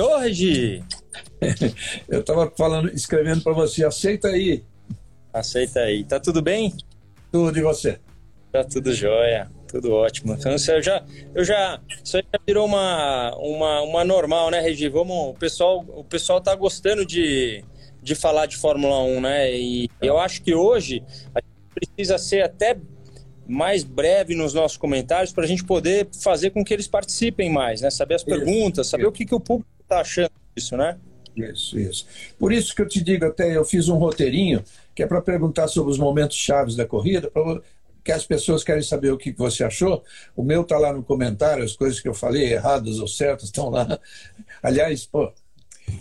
Ô, Regi! Eu estava falando, escrevendo para você, aceita aí. Aceita aí. Tá tudo bem? Tudo e você? Tá tudo jóia, tudo ótimo. Então, eu já, eu já, isso aí já virou uma, uma, uma normal, né, Regi? Vamos, o pessoal, o pessoal tá gostando de, de falar de Fórmula 1, né? E eu acho que hoje a gente precisa ser até mais breve nos nossos comentários para a gente poder fazer com que eles participem mais, né? Saber as perguntas, saber o que, que o público está achando disso, né? Isso, isso. Por isso que eu te digo até, eu fiz um roteirinho que é para perguntar sobre os momentos chaves da corrida, pra, que as pessoas querem saber o que você achou. O meu está lá no comentário, as coisas que eu falei, erradas ou certas, estão lá. Aliás, pô,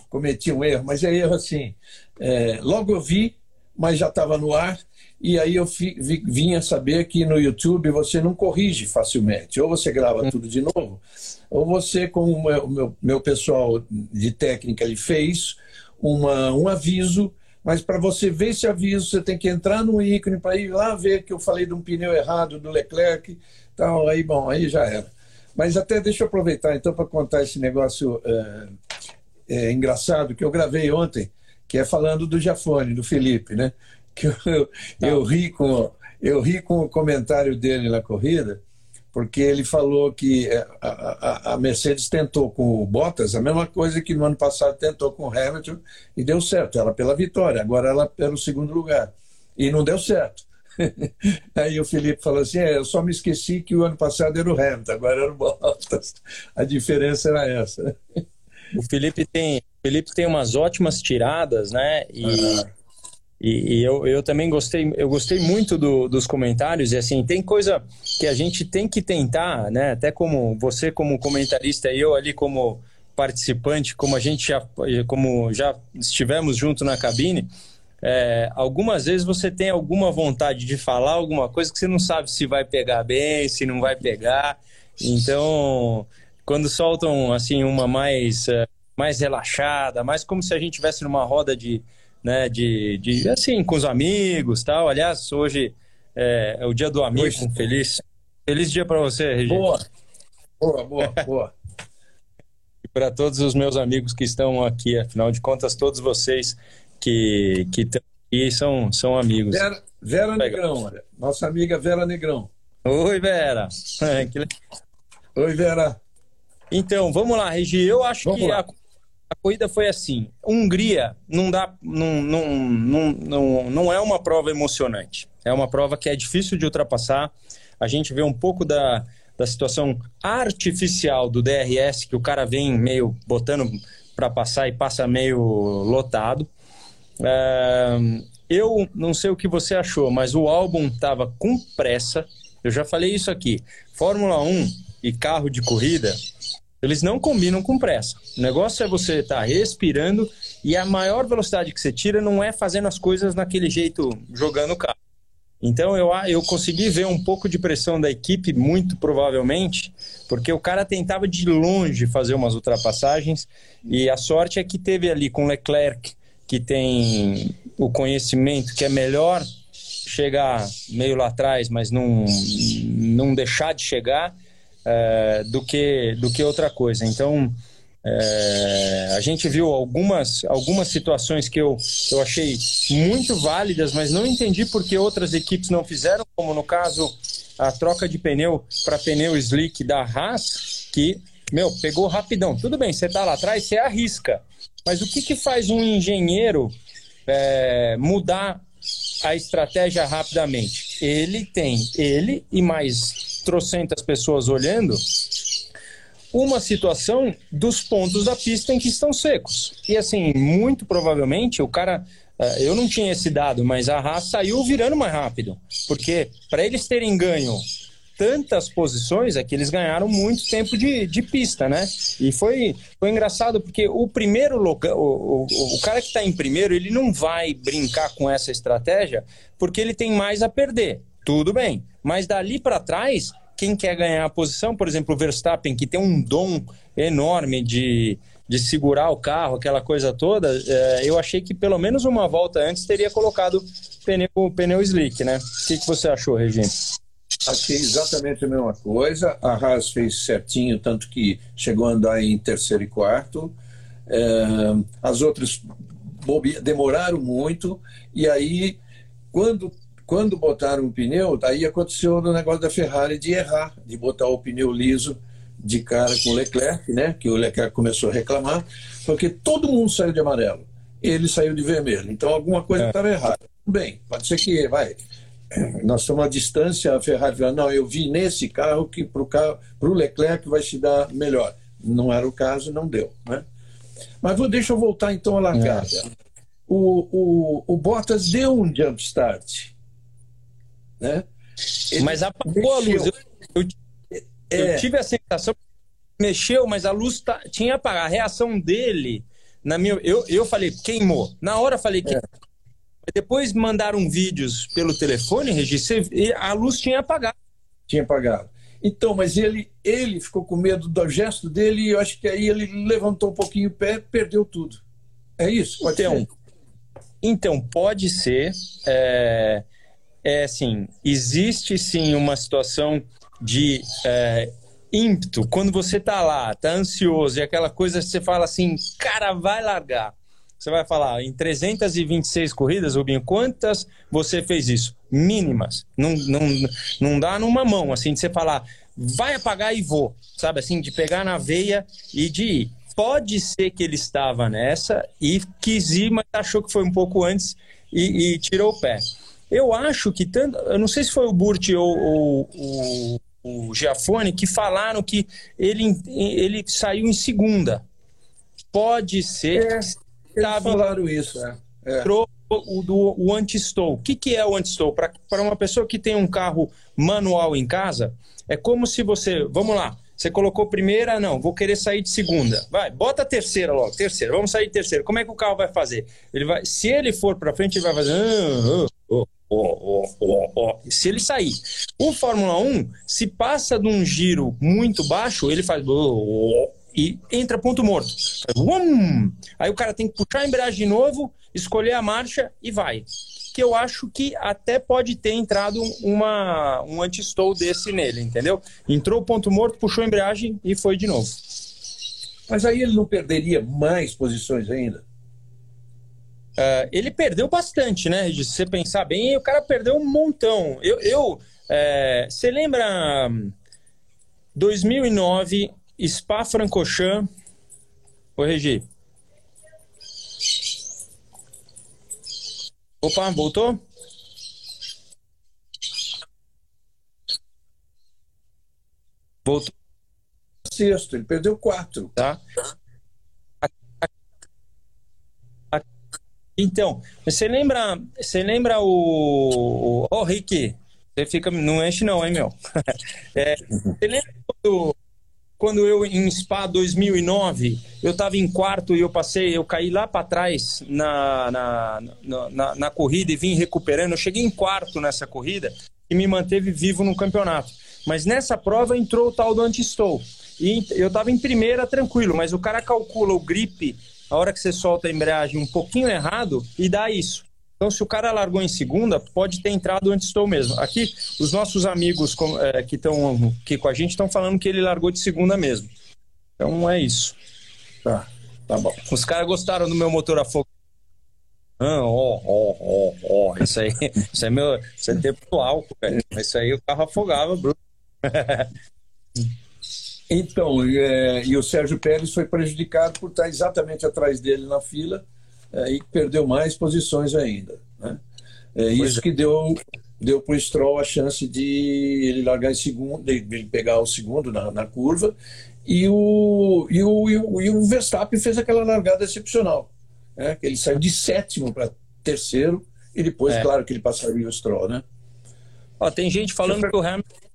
cometi um erro, mas é erro assim. É, logo eu vi, mas já estava no ar, e aí eu vi, vinha saber que no YouTube você não corrige facilmente. Ou você grava tudo de novo, ou você, como o meu, meu, meu pessoal de técnica ele fez, uma, um aviso, mas para você ver esse aviso, você tem que entrar no ícone para ir lá ver que eu falei de um pneu errado do Leclerc. Então, aí, bom, aí já era. Mas até deixa eu aproveitar então para contar esse negócio é, é, engraçado que eu gravei ontem, que é falando do Jafone, do Felipe, né? Que eu, eu, ri com, eu ri com o comentário dele na corrida, porque ele falou que é, a, a, a, Mercedes tentou com o Bottas a mesma coisa que no ano passado tentou com o Hamilton e deu certo. Ela pela vitória, agora ela pelo segundo lugar. E não deu certo. Aí o Felipe falou assim: é, eu só me esqueci que o ano passado era o Hamilton, agora era o Bottas. A diferença era essa. O Felipe tem, o Felipe tem umas ótimas tiradas, né? E, e, e eu, eu também gostei, eu gostei muito do, dos comentários, e assim, tem coisa que a gente tem que tentar, né? Até como você como comentarista e eu ali como participante, como a gente já, como já estivemos junto na cabine, é, algumas vezes você tem alguma vontade de falar alguma coisa que você não sabe se vai pegar bem, se não vai pegar. Então, quando soltam assim uma mais é, mais relaxada, mais como se a gente estivesse numa roda de, né, de, de assim, com os amigos tal. Aliás, hoje é, é o dia do amigo, hoje... feliz. Feliz dia para você, Regina. Boa, boa, boa, boa. e para todos os meus amigos que estão aqui, afinal de contas, todos vocês que, que estão aqui são, são amigos. Vera, Vera Negrão, olha, nossa amiga Vera Negrão. Oi, Vera. Oi, Vera. Então, vamos lá, Regi. Eu acho vamos que lá. a a corrida foi assim. Hungria não dá, não, não, não, não, não é uma prova emocionante. É uma prova que é difícil de ultrapassar. A gente vê um pouco da, da situação artificial do DRS que o cara vem meio botando para passar e passa meio lotado. É, eu não sei o que você achou, mas o álbum estava com pressa. Eu já falei isso aqui. Fórmula 1 e carro de corrida eles não combinam com pressa. O negócio é você estar tá respirando e a maior velocidade que você tira não é fazendo as coisas naquele jeito, jogando o carro. Então eu, eu consegui ver um pouco de pressão da equipe, muito provavelmente, porque o cara tentava de longe fazer umas ultrapassagens e a sorte é que teve ali com Leclerc, que tem o conhecimento que é melhor chegar meio lá atrás, mas não, não deixar de chegar é, do, que, do que outra coisa. Então, é, a gente viu algumas, algumas situações que eu, eu achei muito válidas, mas não entendi por que outras equipes não fizeram, como no caso a troca de pneu para pneu slick da Haas, que, meu, pegou rapidão. Tudo bem, você está lá atrás, você arrisca. Mas o que, que faz um engenheiro é, mudar a estratégia rapidamente? Ele tem, ele e mais trocentas pessoas olhando, uma situação dos pontos da pista em que estão secos. E assim, muito provavelmente o cara. Eh, eu não tinha esse dado, mas a Haas saiu virando mais rápido. Porque para eles terem ganho tantas posições é que eles ganharam muito tempo de, de pista, né? E foi, foi engraçado porque o primeiro local, o, o, o cara que está em primeiro, ele não vai brincar com essa estratégia porque ele tem mais a perder. Tudo bem. Mas dali para trás, quem quer ganhar a posição, por exemplo, o Verstappen, que tem um dom enorme de, de segurar o carro, aquela coisa toda, é, eu achei que pelo menos uma volta antes teria colocado pneu, pneu slick, né? O que, que você achou, Regina? Achei exatamente a mesma coisa. A Haas fez certinho, tanto que chegou a andar em terceiro e quarto. É, as outras demoraram muito, e aí, quando, quando botaram o pneu, aí aconteceu o negócio da Ferrari de errar, de botar o pneu liso de cara com o Leclerc, né? que o Leclerc começou a reclamar, porque todo mundo saiu de amarelo, ele saiu de vermelho, então alguma coisa estava é. errada. Bem, pode ser que, vai, nós estamos à distância, a Ferrari falou, não, eu vi nesse carro que para o Leclerc vai se dar melhor. Não era o caso, não deu. Né? Mas vou, deixa eu voltar então à largada. É. O, o, o Bottas deu um jump start. Né? Ele mas apagou a luz. Eu, eu, é. eu, tive a sensação mexeu, mas a luz tá, tinha apagado. A reação dele, na minha, eu, eu falei, queimou. Na hora eu falei, queimou. É. Depois mandaram vídeos pelo telefone, Regis, e a luz tinha apagado. Tinha apagado. Então, mas ele, ele ficou com medo do gesto dele e eu acho que aí ele levantou um pouquinho o pé perdeu tudo. É isso? Pode então, ser? então, pode ser. É, é assim, existe sim uma situação de é, ímpeto. Quando você está lá, está ansioso e aquela coisa, você fala assim, cara, vai largar. Você vai falar, em 326 corridas, Rubinho, quantas você fez isso? Mínimas. Não, não, não dá numa mão, assim, de você falar, vai apagar e vou. Sabe, assim, de pegar na veia e de ir. Pode ser que ele estava nessa e quis ir, mas achou que foi um pouco antes e, e tirou o pé. Eu acho que tanto. Eu não sei se foi o Burt ou, ou, ou o Giafone que falaram que ele, ele saiu em segunda. Pode ser. É. Eles falaram isso, é. é. O, do, o anti-stow. O que, que é o anti-stow? Para uma pessoa que tem um carro manual em casa, é como se você. Vamos lá. Você colocou primeira, não, vou querer sair de segunda. Vai, bota a terceira logo, terceira, vamos sair de terceira. Como é que o carro vai fazer? Ele vai, se ele for para frente, ele vai fazer. Ah, oh, oh, oh, se ele sair. O Fórmula 1, se passa de um giro muito baixo, ele faz e entra ponto morto. Aí o cara tem que puxar a embreagem de novo, escolher a marcha e vai. Que eu acho que até pode ter entrado uma, um anti-stall desse nele, entendeu? Entrou ponto morto, puxou a embreagem e foi de novo. Mas aí ele não perderia mais posições ainda? Uh, ele perdeu bastante, né, Se você pensar bem, o cara perdeu um montão. Eu, é, você lembra 2009 Spa-Francorchamps. Oi, Regi. Opa, voltou? Voltou. Sexto, ele perdeu quatro. Tá. Então, você lembra, você lembra o, o oh, Rick, você fica, não enche não, hein, meu? É, você lembra do, quando eu em Spa 2009, eu estava em quarto e eu passei, eu caí lá para trás na na, na, na, na, corrida e vim recuperando. Eu cheguei em quarto nessa corrida e me manteve vivo no campeonato. Mas nessa prova entrou o tal do anti-stow. E eu estava em primeira tranquilo, mas o cara calcula o grip, a hora que você solta a embreagem um pouquinho errado e dá isso. Então, se o cara largou em segunda, pode ter entrado antes do mesmo. Aqui, os nossos amigos é, que estão aqui com a gente estão falando que ele largou de segunda mesmo. Então, é isso. Tá, tá bom. Os caras gostaram do meu motor a fogo. Ah, ó, ó, ó, ó. Isso aí, isso é meu. Isso é tempo do álcool, velho. Isso aí o carro afogava, Bruno. então, é, e o Sérgio Pérez foi prejudicado por estar exatamente atrás dele na fila é, e perdeu mais posições ainda. Né? É isso é. que deu deu para o Stroll a chance de ele largar em segundo, de ele pegar o segundo na, na curva, e o, e, o, e, o, e o Verstappen fez aquela largada excepcional. Né? Ele saiu de sétimo para terceiro, e depois, é. claro, que ele passaria o Stroll. Né? Ó, tem gente falando que o Hamilton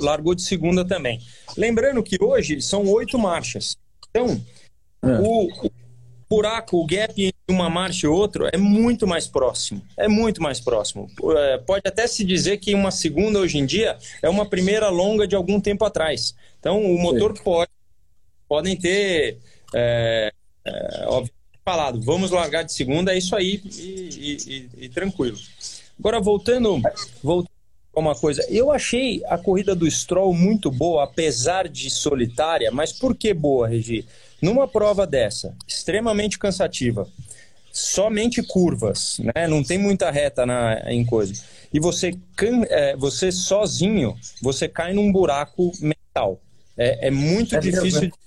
largou de segunda também. Lembrando que hoje são oito marchas. Então, é. o, buraco, o gap entre uma marcha e outra é muito mais próximo. É muito mais próximo. É, pode até se dizer que uma segunda hoje em dia é uma primeira longa de algum tempo atrás. Então o motor Sim. pode podem ter é, é, falado, vamos largar de segunda, é isso aí e, e, e tranquilo. Agora voltando, voltando uma coisa, eu achei a corrida do Stroll muito boa, apesar de solitária, mas por que boa, Regi? Numa prova dessa, extremamente cansativa, somente curvas, né? Não tem muita reta na, em coisa. E você, é, você sozinho, você cai num buraco mental. É, é muito é difícil. Mesmo,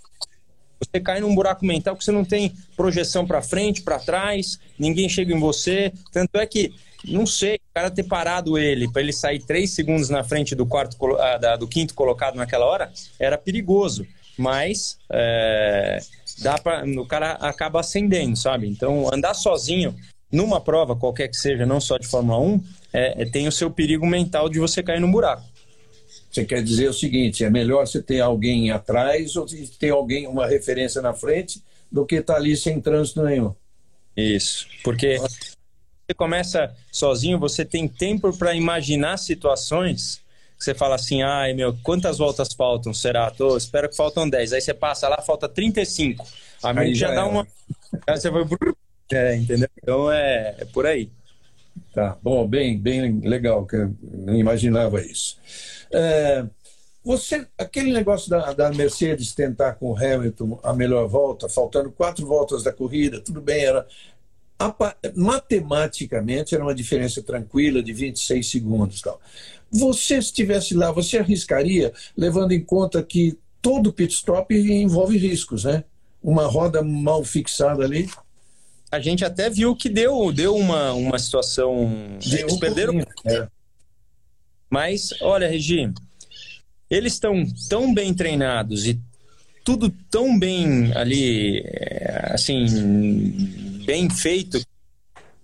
Você cai num buraco mental que você não tem projeção para frente, para trás, ninguém chega em você. Tanto é que não sei, o cara ter parado ele para ele sair três segundos na frente do quarto ah, do quinto colocado naquela hora era perigoso mas é, dá para o cara acaba ascendendo, sabe? Então andar sozinho numa prova qualquer que seja, não só de Fórmula 1, é, é, tem o seu perigo mental de você cair no buraco. Você quer dizer o seguinte: é melhor você ter alguém atrás ou ter alguém, uma referência na frente, do que estar tá ali sem trânsito nenhum. Isso, porque você começa sozinho, você tem tempo para imaginar situações você fala assim, ai meu, quantas voltas faltam? Será? Tô, espero que faltam 10. Aí você passa lá, falta 35. A já, já dá uma. Aí você vai. É, entendeu? Então é, é por aí. Tá, bom, bem, bem legal, que eu não imaginava isso. É, você, aquele negócio da, da Mercedes tentar com o Hamilton a melhor volta, faltando quatro voltas da corrida, tudo bem, era matematicamente era uma diferença tranquila de 26 segundos, tal. Você, se estivesse lá, você arriscaria, levando em conta que todo pit stop envolve riscos, né? Uma roda mal fixada ali. A gente até viu que deu, deu uma, uma situação. Deu eles um perderam. É. Mas, olha, Regi, eles estão tão bem treinados e tudo tão bem ali, é, assim, bem feito.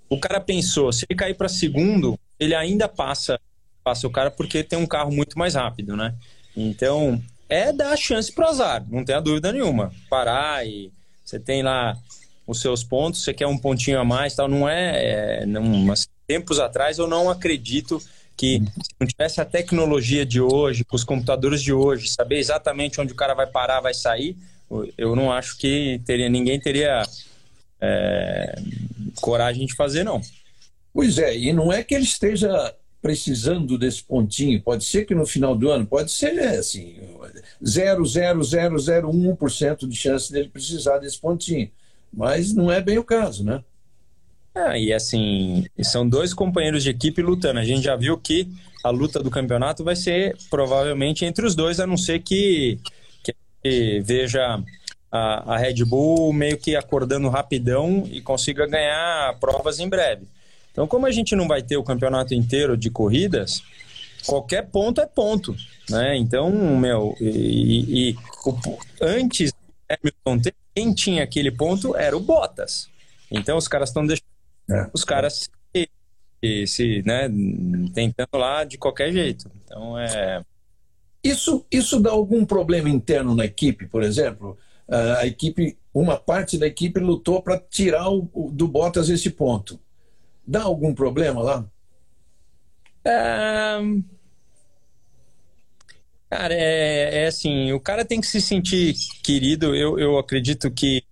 O cara pensou, se ele cair para segundo, ele ainda passa passa o cara porque tem um carro muito mais rápido, né? Então, é dar chance pro azar, não tem a dúvida nenhuma. Parar e você tem lá os seus pontos, você quer um pontinho a mais, tal, não é, é não, tempos atrás eu não acredito que se não tivesse a tecnologia de hoje, com os computadores de hoje, saber exatamente onde o cara vai parar, vai sair, eu não acho que teria ninguém teria é, coragem de fazer não. Pois é, e não é que ele esteja precisando desse pontinho. Pode ser que no final do ano, pode ser assim, 0,0001% de chance dele precisar desse pontinho. Mas não é bem o caso, né? Ah, e assim, são dois companheiros de equipe lutando. A gente já viu que a luta do campeonato vai ser provavelmente entre os dois, a não ser que, que veja a, a Red Bull meio que acordando rapidão e consiga ganhar provas em breve. Então, como a gente não vai ter o campeonato inteiro de corridas, qualquer ponto é ponto, né? Então, meu, e, e, e antes Hamilton ter, quem tinha aquele ponto era o Bottas. Então, os caras estão deixando é. os caras se, se, né, tentando lá de qualquer jeito. Então, é isso, isso dá algum problema interno na equipe, por exemplo? A equipe, uma parte da equipe lutou para tirar o, o, do Bottas esse ponto. Dá algum problema lá? É... Cara, é, é, assim, o cara tem que se sentir querido. Eu, eu acredito que,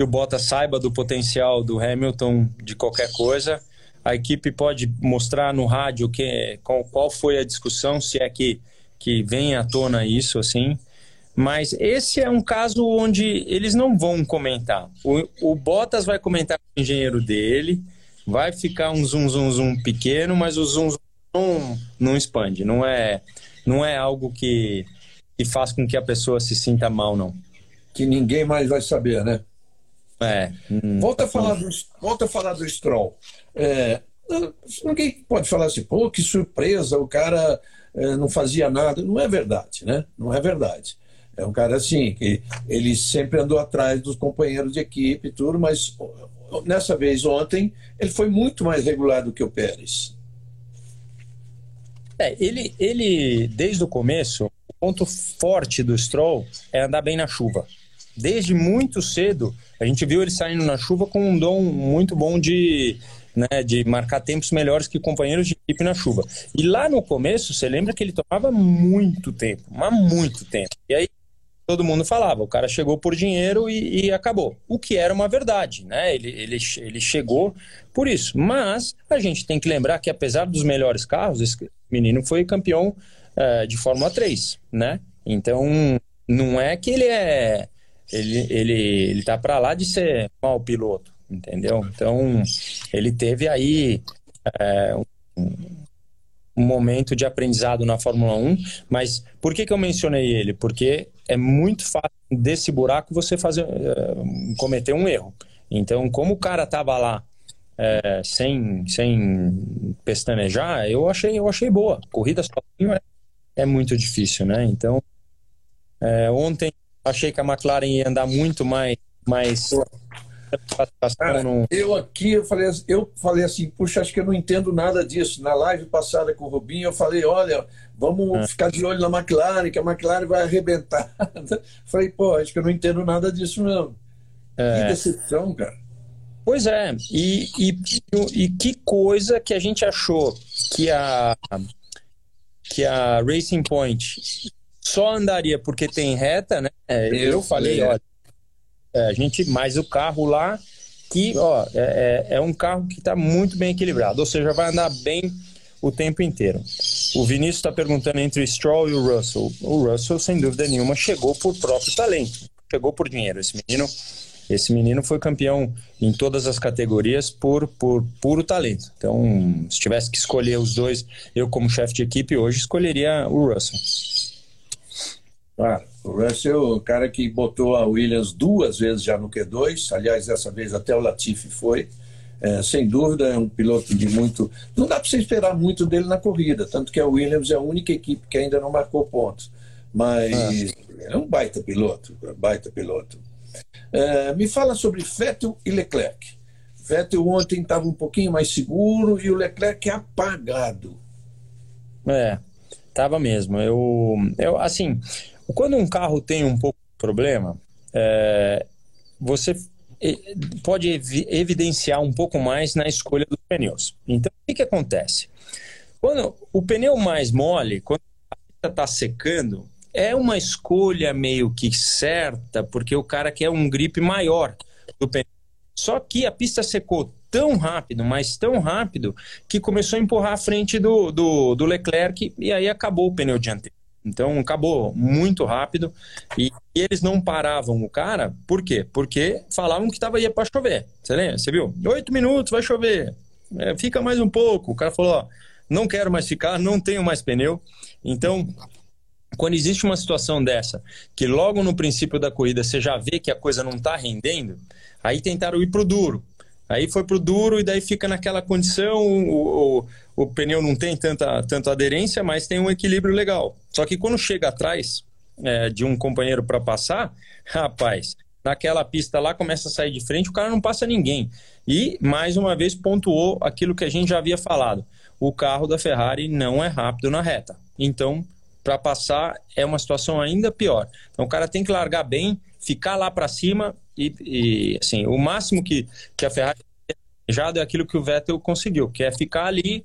que o Bottas saiba do potencial do Hamilton de qualquer coisa. A equipe pode mostrar no rádio que, qual, qual foi a discussão, se é que, que vem à tona isso, assim. Mas esse é um caso onde eles não vão comentar. O, o Bottas vai comentar com o engenheiro dele, vai ficar um zoom, zoom, zoom pequeno, mas o zoom, zoom não, não expande. Não é, não é algo que, que faz com que a pessoa se sinta mal, não. Que ninguém mais vai saber, né? É. Hum, volta, a falar do, volta a falar do Stroll. É, ninguém pode falar assim, pô, que surpresa, o cara é, não fazia nada. Não é verdade, né? Não é verdade. É um cara assim, que ele sempre andou atrás dos companheiros de equipe e tudo, mas nessa vez ontem, ele foi muito mais regular do que o Pérez. É, ele, ele, desde o começo, o ponto forte do Stroll é andar bem na chuva. Desde muito cedo, a gente viu ele saindo na chuva com um dom muito bom de, né, de marcar tempos melhores que companheiros de equipe na chuva. E lá no começo, você lembra que ele tomava muito tempo, mas muito tempo. E aí todo mundo falava, o cara chegou por dinheiro e, e, acabou. O que era uma verdade, né? Ele, ele, ele chegou por isso. Mas a gente tem que lembrar que, apesar dos melhores carros, esse menino foi campeão uh, de Fórmula 3, né? Então, não é que ele é, ele, ele, ele tá para lá de ser mau piloto, entendeu? Então, ele teve aí é, um, um, momento de aprendizado na Fórmula 1, mas por que, que eu mencionei ele? Porque é muito fácil desse buraco você fazer, uh, cometer um erro. Então, como o cara tava lá é, sem, sem pestanejar, eu achei, eu achei boa. Corrida sozinho é, é muito difícil, né? Então, é, ontem achei que a McLaren ia andar muito mais. mais Cara, eu aqui eu falei, eu falei assim, puxa, acho que eu não entendo nada disso. Na live passada com o Rubinho, eu falei, olha, vamos é. ficar de olho na McLaren, que a McLaren vai arrebentar. falei, pô, acho que eu não entendo nada disso não. É. Que decepção, cara. Pois é, e, e, e que coisa que a gente achou que a que a Racing Point só andaria porque tem reta, né? É, eu, falei, olha, é, a gente, mais o carro lá, que ó, é, é, é um carro que está muito bem equilibrado, ou seja, vai andar bem o tempo inteiro. O Vinícius está perguntando entre o Stroll e o Russell. O Russell, sem dúvida nenhuma, chegou por próprio talento, chegou por dinheiro. Esse menino, esse menino foi campeão em todas as categorias por, por puro talento. Então, se tivesse que escolher os dois, eu como chefe de equipe hoje escolheria o Russell. Claro. O Russell, o cara que botou a Williams duas vezes já no Q2, aliás, dessa vez até o Latifi foi. É, sem dúvida, é um piloto de muito. Não dá para você esperar muito dele na corrida, tanto que a Williams é a única equipe que ainda não marcou pontos. Mas ah. é um baita piloto, baita piloto. É, me fala sobre Vettel e Leclerc. Vettel ontem estava um pouquinho mais seguro e o Leclerc apagado. É, tava mesmo. Eu, eu assim, quando um carro tem um pouco de problema, é, você pode evidenciar um pouco mais na escolha dos pneus. Então, o que, que acontece? Quando o pneu mais mole, quando a pista está secando, é uma escolha meio que certa, porque o cara quer um grip maior do pneu. Só que a pista secou tão rápido, mas tão rápido, que começou a empurrar a frente do, do, do Leclerc e aí acabou o pneu dianteiro. Então acabou muito rápido e, eles não paravam o cara, por quê? Porque falavam que tava ia para chover. Você lembra? Você viu? Oito minutos, vai chover. É, fica mais um pouco. O cara falou: ó, não quero mais ficar, não tenho mais pneu. Então, quando existe uma situação dessa, que logo no princípio da corrida você já vê que a coisa não está rendendo, aí tentaram ir pro duro. Aí foi pro duro e daí fica naquela condição, o, o, o pneu não tem tanta, tanta aderência, mas tem um equilíbrio legal. Só que quando chega atrás é, de um companheiro para passar, rapaz, naquela pista lá começa a sair de frente, o cara não passa ninguém. E, mais uma vez, pontuou aquilo que a gente já havia falado. O carro da Ferrari não é rápido na reta. Então, para passar é uma situação ainda pior. Então, o cara tem que largar bem, ficar lá para cima e, e, assim, o máximo que, que a Ferrari já é aquilo que o Vettel conseguiu, que é ficar ali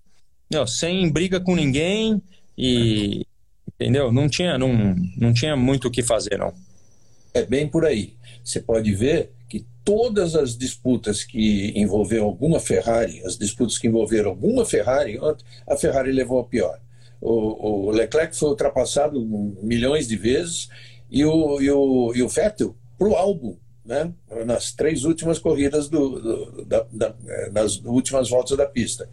não, sem briga com ninguém e entendeu? Não tinha, não, não tinha muito o que fazer, não. É bem por aí. Você pode ver que todas as disputas que envolveram alguma Ferrari, as disputas que envolveram alguma Ferrari, a Ferrari levou a pior. O, o Leclerc foi ultrapassado milhões de vezes e o, e o, e o Vettel para o álbum né, nas três últimas corridas do, do da, da, eh, nas últimas voltas da pista.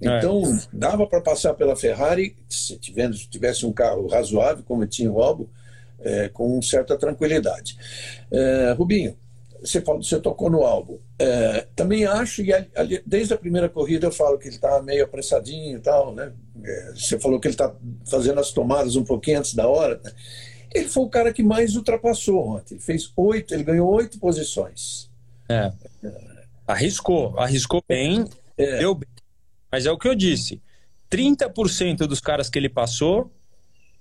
É. Então, é. dava para passar pela Ferrari, se tivesse, um carro razoável, como tinha o Albo, é, com certa tranquilidade. É, Rubinho, você, falou, você tocou no Albo. É, também acho, e ali, desde a primeira corrida eu falo que ele está meio apressadinho e tal, né? você falou que ele está fazendo as tomadas um pouquinho antes da hora, né? Ele foi o cara que mais ultrapassou ontem. Ele fez oito, ele ganhou oito posições. É. Arriscou, arriscou bem, é. deu bem. Mas é o que eu disse: 30% dos caras que ele passou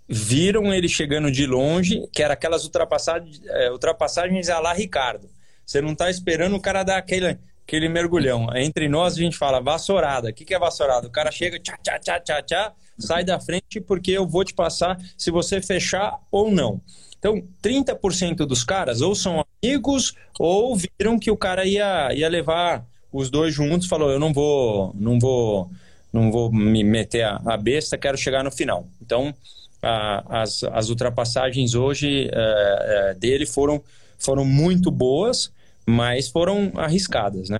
viram ele chegando de longe, que era aquelas ultrapassagens, é, ultrapassagens a lá Ricardo. Você não está esperando o cara dar aquele, aquele mergulhão. Entre nós a gente fala vassourada. O que, que é vassourada? O cara chega, tchá, tchá, tchá, tchá, tchá, sai da frente porque eu vou te passar se você fechar ou não. Então, 30% dos caras ou são amigos ou viram que o cara ia, ia levar os dois juntos, falou, eu não vou, não vou, não vou me meter a, a besta, quero chegar no final. Então, a, as, as ultrapassagens hoje é, é, dele foram foram muito boas, mas foram arriscadas, né?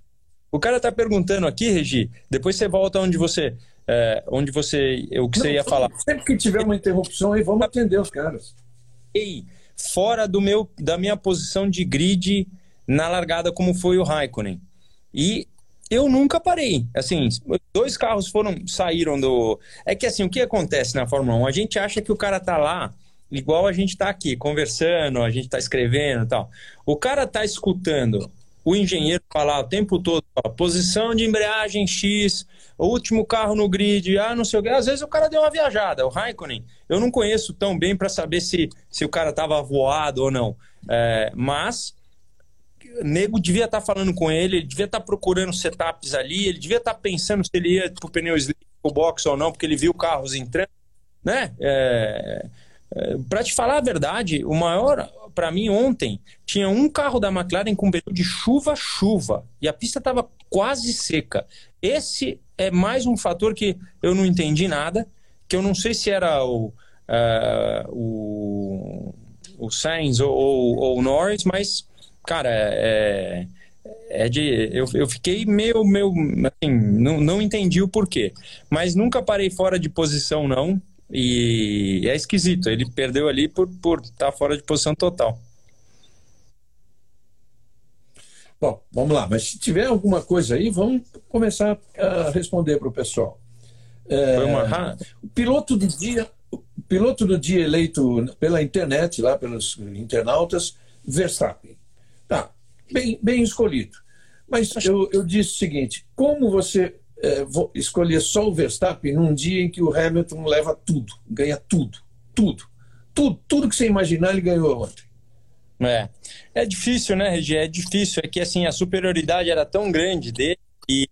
O cara tá perguntando aqui, Regi, depois você volta onde você, é, onde você, o que Não, você ia falar. Sempre que tiver uma interrupção aí, vamos atender os caras. Ei, fora do meu, da minha posição de grid na largada, como foi o Raikkonen. E eu nunca parei. Assim, dois carros foram saíram do. É que assim, o que acontece na Fórmula 1? A gente acha que o cara tá lá igual a gente tá aqui conversando, a gente tá escrevendo e tal. O cara tá escutando o engenheiro falar o tempo todo, ó, posição de embreagem X, último carro no grid, ah, não sei o que. Às vezes o cara deu uma viajada. O Raikkonen, eu não conheço tão bem para saber se, se o cara tava voado ou não. É, mas nego devia estar tá falando com ele, ele devia estar tá procurando setups ali, ele devia estar tá pensando se ele ia pro pneu slick pro box ou não, porque ele viu carros entrando, né? É, para te falar a verdade, o maior para mim ontem tinha um carro da McLaren com pneu de chuva-chuva e a pista estava quase seca. Esse é mais um fator que eu não entendi nada, que eu não sei se era o, uh, o, o Sainz ou, ou, ou o Norris, mas cara, é, é de. Eu, eu fiquei meio. meio assim, não, não entendi o porquê. Mas nunca parei fora de posição, não. E é esquisito. Ele perdeu ali por estar por tá fora de posição total. Bom, vamos lá. Mas se tiver alguma coisa aí, vamos começar a responder para o pessoal. É, uma... O piloto do dia. O piloto do dia eleito pela internet, lá pelos internautas, Verstappen. Tá, bem, bem escolhido. Mas eu, eu disse o seguinte: como você é, escolher só o Verstappen num dia em que o Hamilton leva tudo, ganha tudo, tudo, tudo, tudo que você imaginar ele ganhou ontem? É, é difícil, né, Regi? É difícil. É que assim a superioridade era tão grande dele e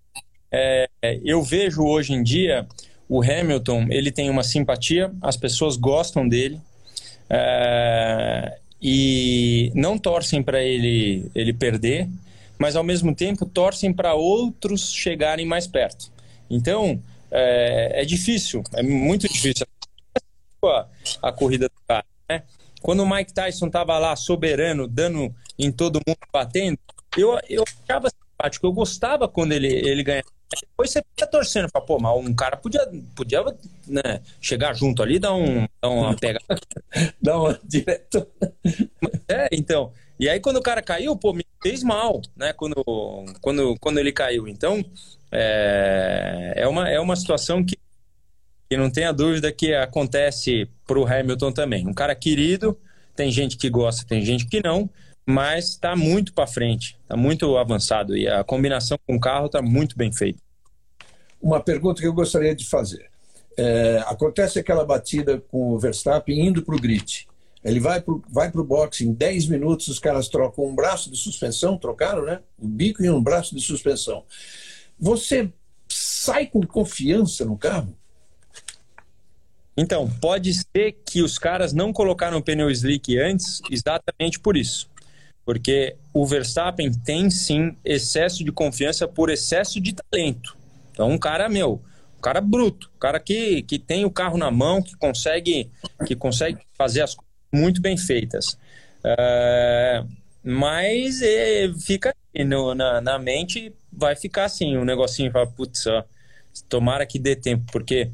é, eu vejo hoje em dia o Hamilton ele tem uma simpatia, as pessoas gostam dele. É, e não torcem para ele, ele perder, mas ao mesmo tempo torcem para outros chegarem mais perto. Então, é, é, difícil, é muito difícil a, a corrida do cara. Né? Quando o Mike Tyson estava lá soberano, dando em todo mundo, batendo, eu, eu achava simpático, eu gostava quando ele, ele ganhava depois você fica torcendo, fala, pô, mas um cara podia, podia né, chegar junto ali, dar, um, dar uma pegada. dar uma direto. É, então. E aí quando o cara caiu, pô, me fez mal, né? Quando, quando, quando ele caiu. Então, é, é, uma, é uma situação que, que não tenha dúvida que acontece pro Hamilton também. Um cara querido, tem gente que gosta, tem gente que não mas está muito para frente, está muito avançado e a combinação com o carro está muito bem feita. Uma pergunta que eu gostaria de fazer. É, acontece aquela batida com o Verstappen indo para o grid. Ele vai para vai o boxe, em 10 minutos os caras trocam um braço de suspensão, trocaram, né? Um bico e um braço de suspensão. Você sai com confiança no carro? Então, pode ser que os caras não colocaram o pneu slick antes exatamente por isso porque o Verstappen tem sim excesso de confiança por excesso de talento. Então, um cara meu, um cara bruto, um cara que, que tem o carro na mão, que consegue, que consegue fazer as coisas muito bem feitas. É, mas é, fica no, na, na mente, vai ficar assim, um negocinho, fala, putz, ó, tomara que dê tempo, porque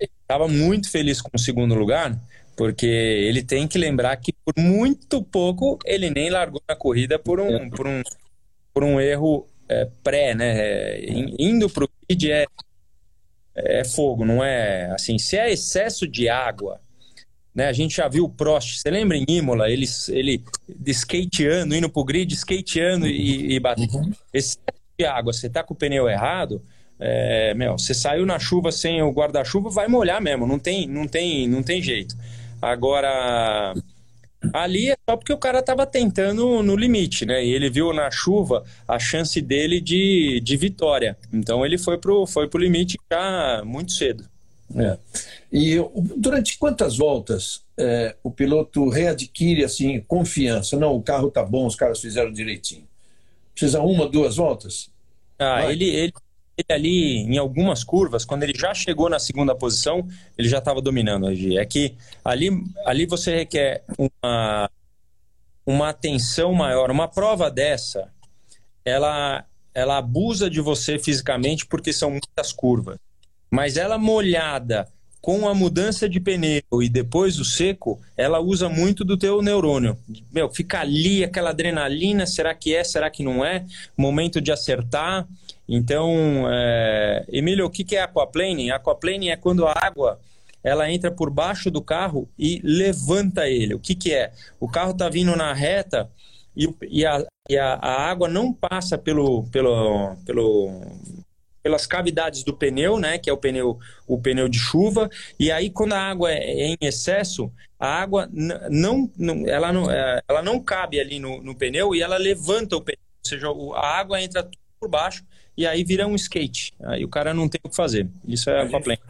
estava muito feliz com o segundo lugar, porque ele tem que lembrar que por muito pouco ele nem largou na corrida por um, é. por um, por um erro é, pré, né? É, indo para o grid é, é fogo, não é assim. Se é excesso de água, né? A gente já viu o Prost, você lembra em Imola, ele, ele skateando, indo para o grid, skateando e, e batendo. Uhum. Excesso de água, você tá com o pneu errado, é, meu, você saiu na chuva sem o guarda-chuva, vai molhar mesmo, não tem, não tem, não tem jeito. Agora, ali é só porque o cara estava tentando no limite, né? E ele viu na chuva a chance dele de, de vitória. Então ele foi pro, foi pro limite já muito cedo. É. E durante quantas voltas é, o piloto readquire assim confiança? Não, o carro tá bom, os caras fizeram direitinho. Precisa uma, duas voltas? Ah, ele, ele ele ali em algumas curvas, quando ele já chegou na segunda posição, ele já estava dominando a G. É que ali, ali você requer uma, uma atenção maior. Uma prova dessa, ela, ela abusa de você fisicamente porque são muitas curvas. Mas ela molhada com a mudança de pneu e depois o seco, ela usa muito do teu neurônio. Meu, fica ali aquela adrenalina, será que é, será que não é? Momento de acertar. Então, é... Emílio, o que é aquaplaning? Aquaplaning é quando a água ela entra por baixo do carro e levanta ele. O que, que é? O carro está vindo na reta e, e, a, e a, a, água não passa pelo, pelo, pelo, pelas cavidades do pneu, né, que é o pneu, o pneu de chuva, e aí quando a água é em excesso, a água não, não, ela, não é, ela não cabe ali no, no pneu e ela levanta o pneu, ou seja, a água entra por baixo e aí vira um skate. Aí o cara não tem o que fazer. Isso é a aquaplane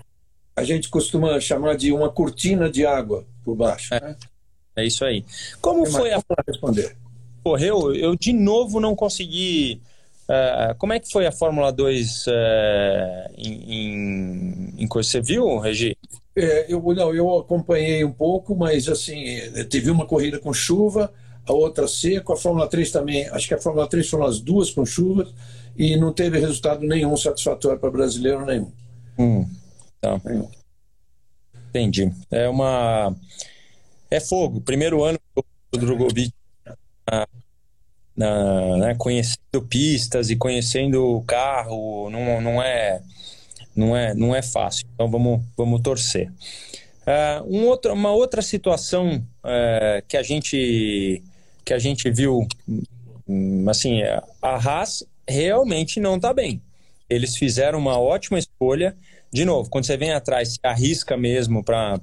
a gente costuma chamar de uma cortina de água por baixo. É, né? é isso aí. Como foi a. responder? Correu, eu de novo não consegui. Uh, como é que foi a Fórmula 2 uh, é, em, em? Você viu, Regi? É, eu, não, eu acompanhei um pouco, mas assim, teve uma corrida com chuva, a outra seco, a Fórmula 3 também, acho que a Fórmula 3 foram as duas com chuva, e não teve resultado nenhum satisfatório para brasileiro nenhum. Hum. Tá. Entendi. É uma. É fogo. Primeiro ano do Drogovic na, na, né, conhecendo pistas e conhecendo o carro, não, não, é, não, é, não é fácil. Então vamos, vamos torcer. Uh, um outro, uma outra situação uh, que a gente que a gente viu, hum, assim, a Haas realmente não está bem. Eles fizeram uma ótima escolha de novo, quando você vem atrás, se arrisca mesmo para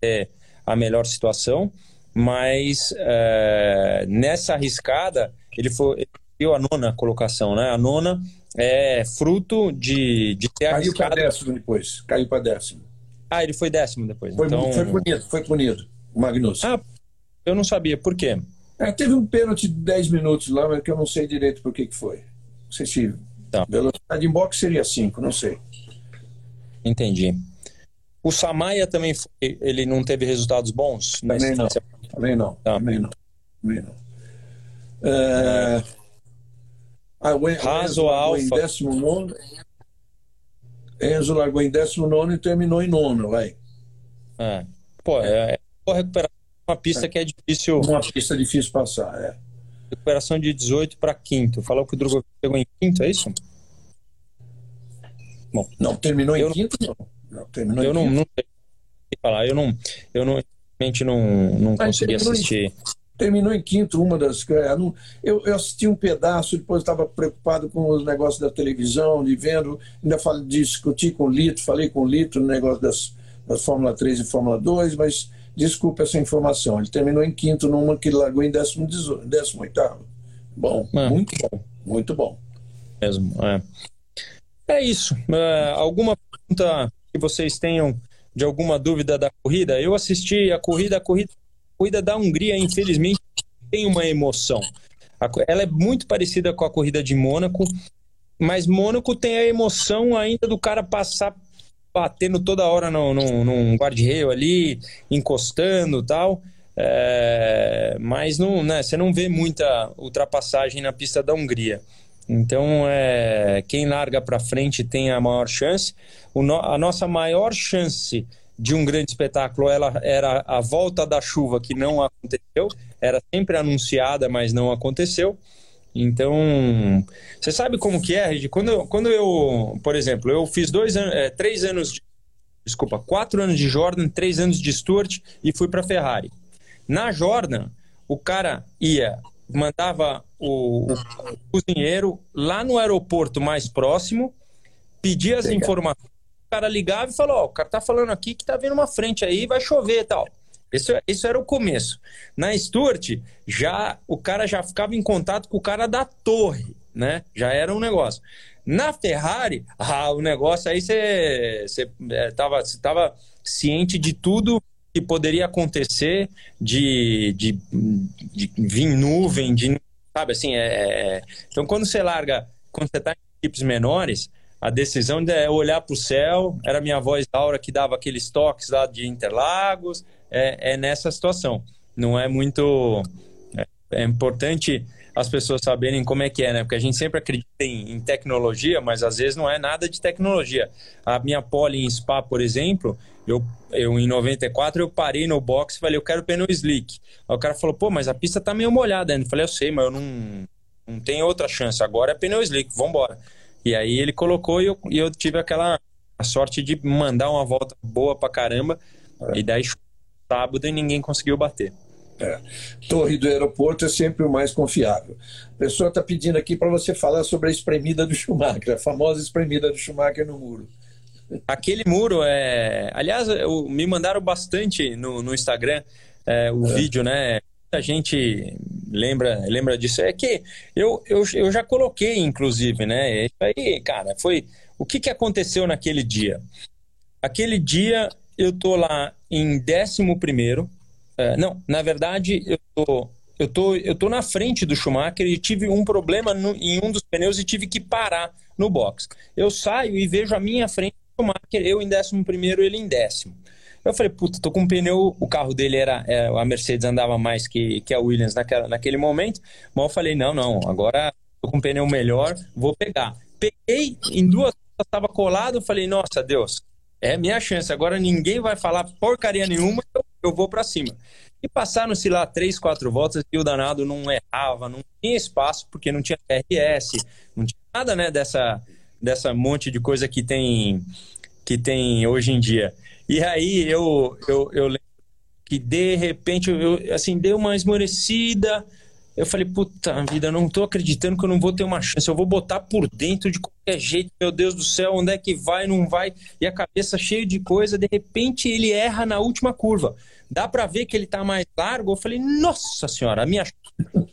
ter a melhor situação, mas é, nessa arriscada, ele foi ele a nona colocação, né? A nona é fruto de, de ter Caiu para décimo depois, caiu para décimo. Ah, ele foi décimo depois. Foi, então... foi punido, foi punido, o Magnus. Ah, eu não sabia, por quê? É, teve um pênalti de 10 minutos lá, mas que eu não sei direito por que, que foi. Não sei se tá. velocidade em boxe seria 5, não sei. Entendi. O Samaia também foi, ele não teve resultados bons? Também não. Também não. Tá. Também não. Também não. É... Ah, o Raso Alfa. Em 19, Enzo largou em 19 e terminou em nono, vai. É. Pô, é, é uma recuperação uma pista é. que é difícil. Uma pista difícil passar, é. Recuperação de 18 para quinto. Falou que o Drogovic chegou em quinto, é isso? Bom, não terminou em quinto, não. não terminou eu não, não sei falar, eu não, eu não, realmente não, não consegui assistir. Em, terminou em quinto uma das. Eu, eu assisti um pedaço, depois estava preocupado com os negócios da televisão, de vendo, ainda falei, discuti com o Lito, falei com o Lito no negócio das, das Fórmula 3 e Fórmula 2, mas desculpe essa informação. Ele terminou em quinto numa que largou em décimo, décimo oitavo. Bom, é. muito bom, muito bom. Mesmo, é. É isso. Uh, alguma pergunta que vocês tenham de alguma dúvida da corrida? Eu assisti a corrida, a corrida, corrida da Hungria, infelizmente, tem uma emoção. Ela é muito parecida com a corrida de Mônaco, mas Mônaco tem a emoção ainda do cara passar batendo toda hora no, no, num guarda-reio ali, encostando tal. É, mas não, né, você não vê muita ultrapassagem na pista da Hungria. Então, é, quem larga para frente tem a maior chance. No, a nossa maior chance de um grande espetáculo ela era a volta da chuva, que não aconteceu. Era sempre anunciada, mas não aconteceu. Então, você sabe como que é, Regi? Quando eu, quando eu, por exemplo, eu fiz dois anos, é, três anos, de, desculpa, quatro anos de Jordan, três anos de Stuart e fui para Ferrari. Na Jordan, o cara ia mandava o, o cozinheiro lá no aeroporto mais próximo, pedia as Legal. informações, cara ligava e falou, ó, o cara tá falando aqui que tá vindo uma frente aí, vai chover e tal. Isso, isso era o começo. Na Stuart, já o cara já ficava em contato com o cara da torre, né? Já era um negócio. Na Ferrari, ah, o negócio aí você estava é, tava ciente de tudo que poderia acontecer de, de, de vir nuvem, de sabe assim, é, é, é, então quando você larga, quando você está em equipes menores, a decisão é olhar para o céu, era minha voz Laura que dava aqueles toques lá de Interlagos, é, é nessa situação, não é muito, é, é importante as pessoas saberem como é que é, né? Porque a gente sempre acredita em, em, tecnologia, mas às vezes não é nada de tecnologia. A minha pole em Spa, por exemplo, eu, eu em 94 eu parei no box e falei, eu quero pneu slick. Aí o cara falou, pô, mas a pista tá meio molhada. Eu falei, eu sei, mas eu não, não tenho outra chance. Agora é pneu slick, vambora. E aí ele colocou e eu, e eu tive aquela sorte de mandar uma volta boa pra caramba. É. E daí sábado e ninguém conseguiu bater. É. Torre do aeroporto é sempre o mais confiável. A pessoa está pedindo aqui para você falar sobre a espremida do Schumacher, a famosa espremida do Schumacher no muro. Aquele muro é. Aliás, eu, me mandaram bastante no, no Instagram é, o é. vídeo, né? Muita gente lembra, lembra disso. É que eu, eu, eu já coloquei, inclusive, né? Aí, cara, foi. O que, que aconteceu naquele dia? Aquele dia eu tô lá em 11 primeiro é, não, na verdade, eu tô, eu, tô, eu tô na frente do Schumacher e tive um problema no, em um dos pneus e tive que parar no box. Eu saio e vejo a minha frente do Schumacher, eu em décimo primeiro, ele em décimo. Eu falei, puta, tô com um pneu, o carro dele era, é, a Mercedes andava mais que, que a Williams naquela, naquele momento, mas eu falei, não, não, agora tô com um pneu melhor, vou pegar. Peguei, em duas estava colado, falei, nossa, Deus, é minha chance, agora ninguém vai falar porcaria nenhuma, eu eu vou para cima. E passaram-se lá três, quatro voltas e o danado não errava, não tinha espaço, porque não tinha RS, não tinha nada né, dessa, dessa monte de coisa que tem, que tem hoje em dia. E aí eu, eu, eu lembro que de repente eu assim, dei uma esmorecida. Eu falei, puta vida, eu não tô acreditando que eu não vou ter uma chance. Eu vou botar por dentro de qualquer jeito, meu Deus do céu, onde é que vai, não vai? E a cabeça cheia de coisa, de repente ele erra na última curva. Dá para ver que ele tá mais largo. Eu falei, nossa senhora, a minha.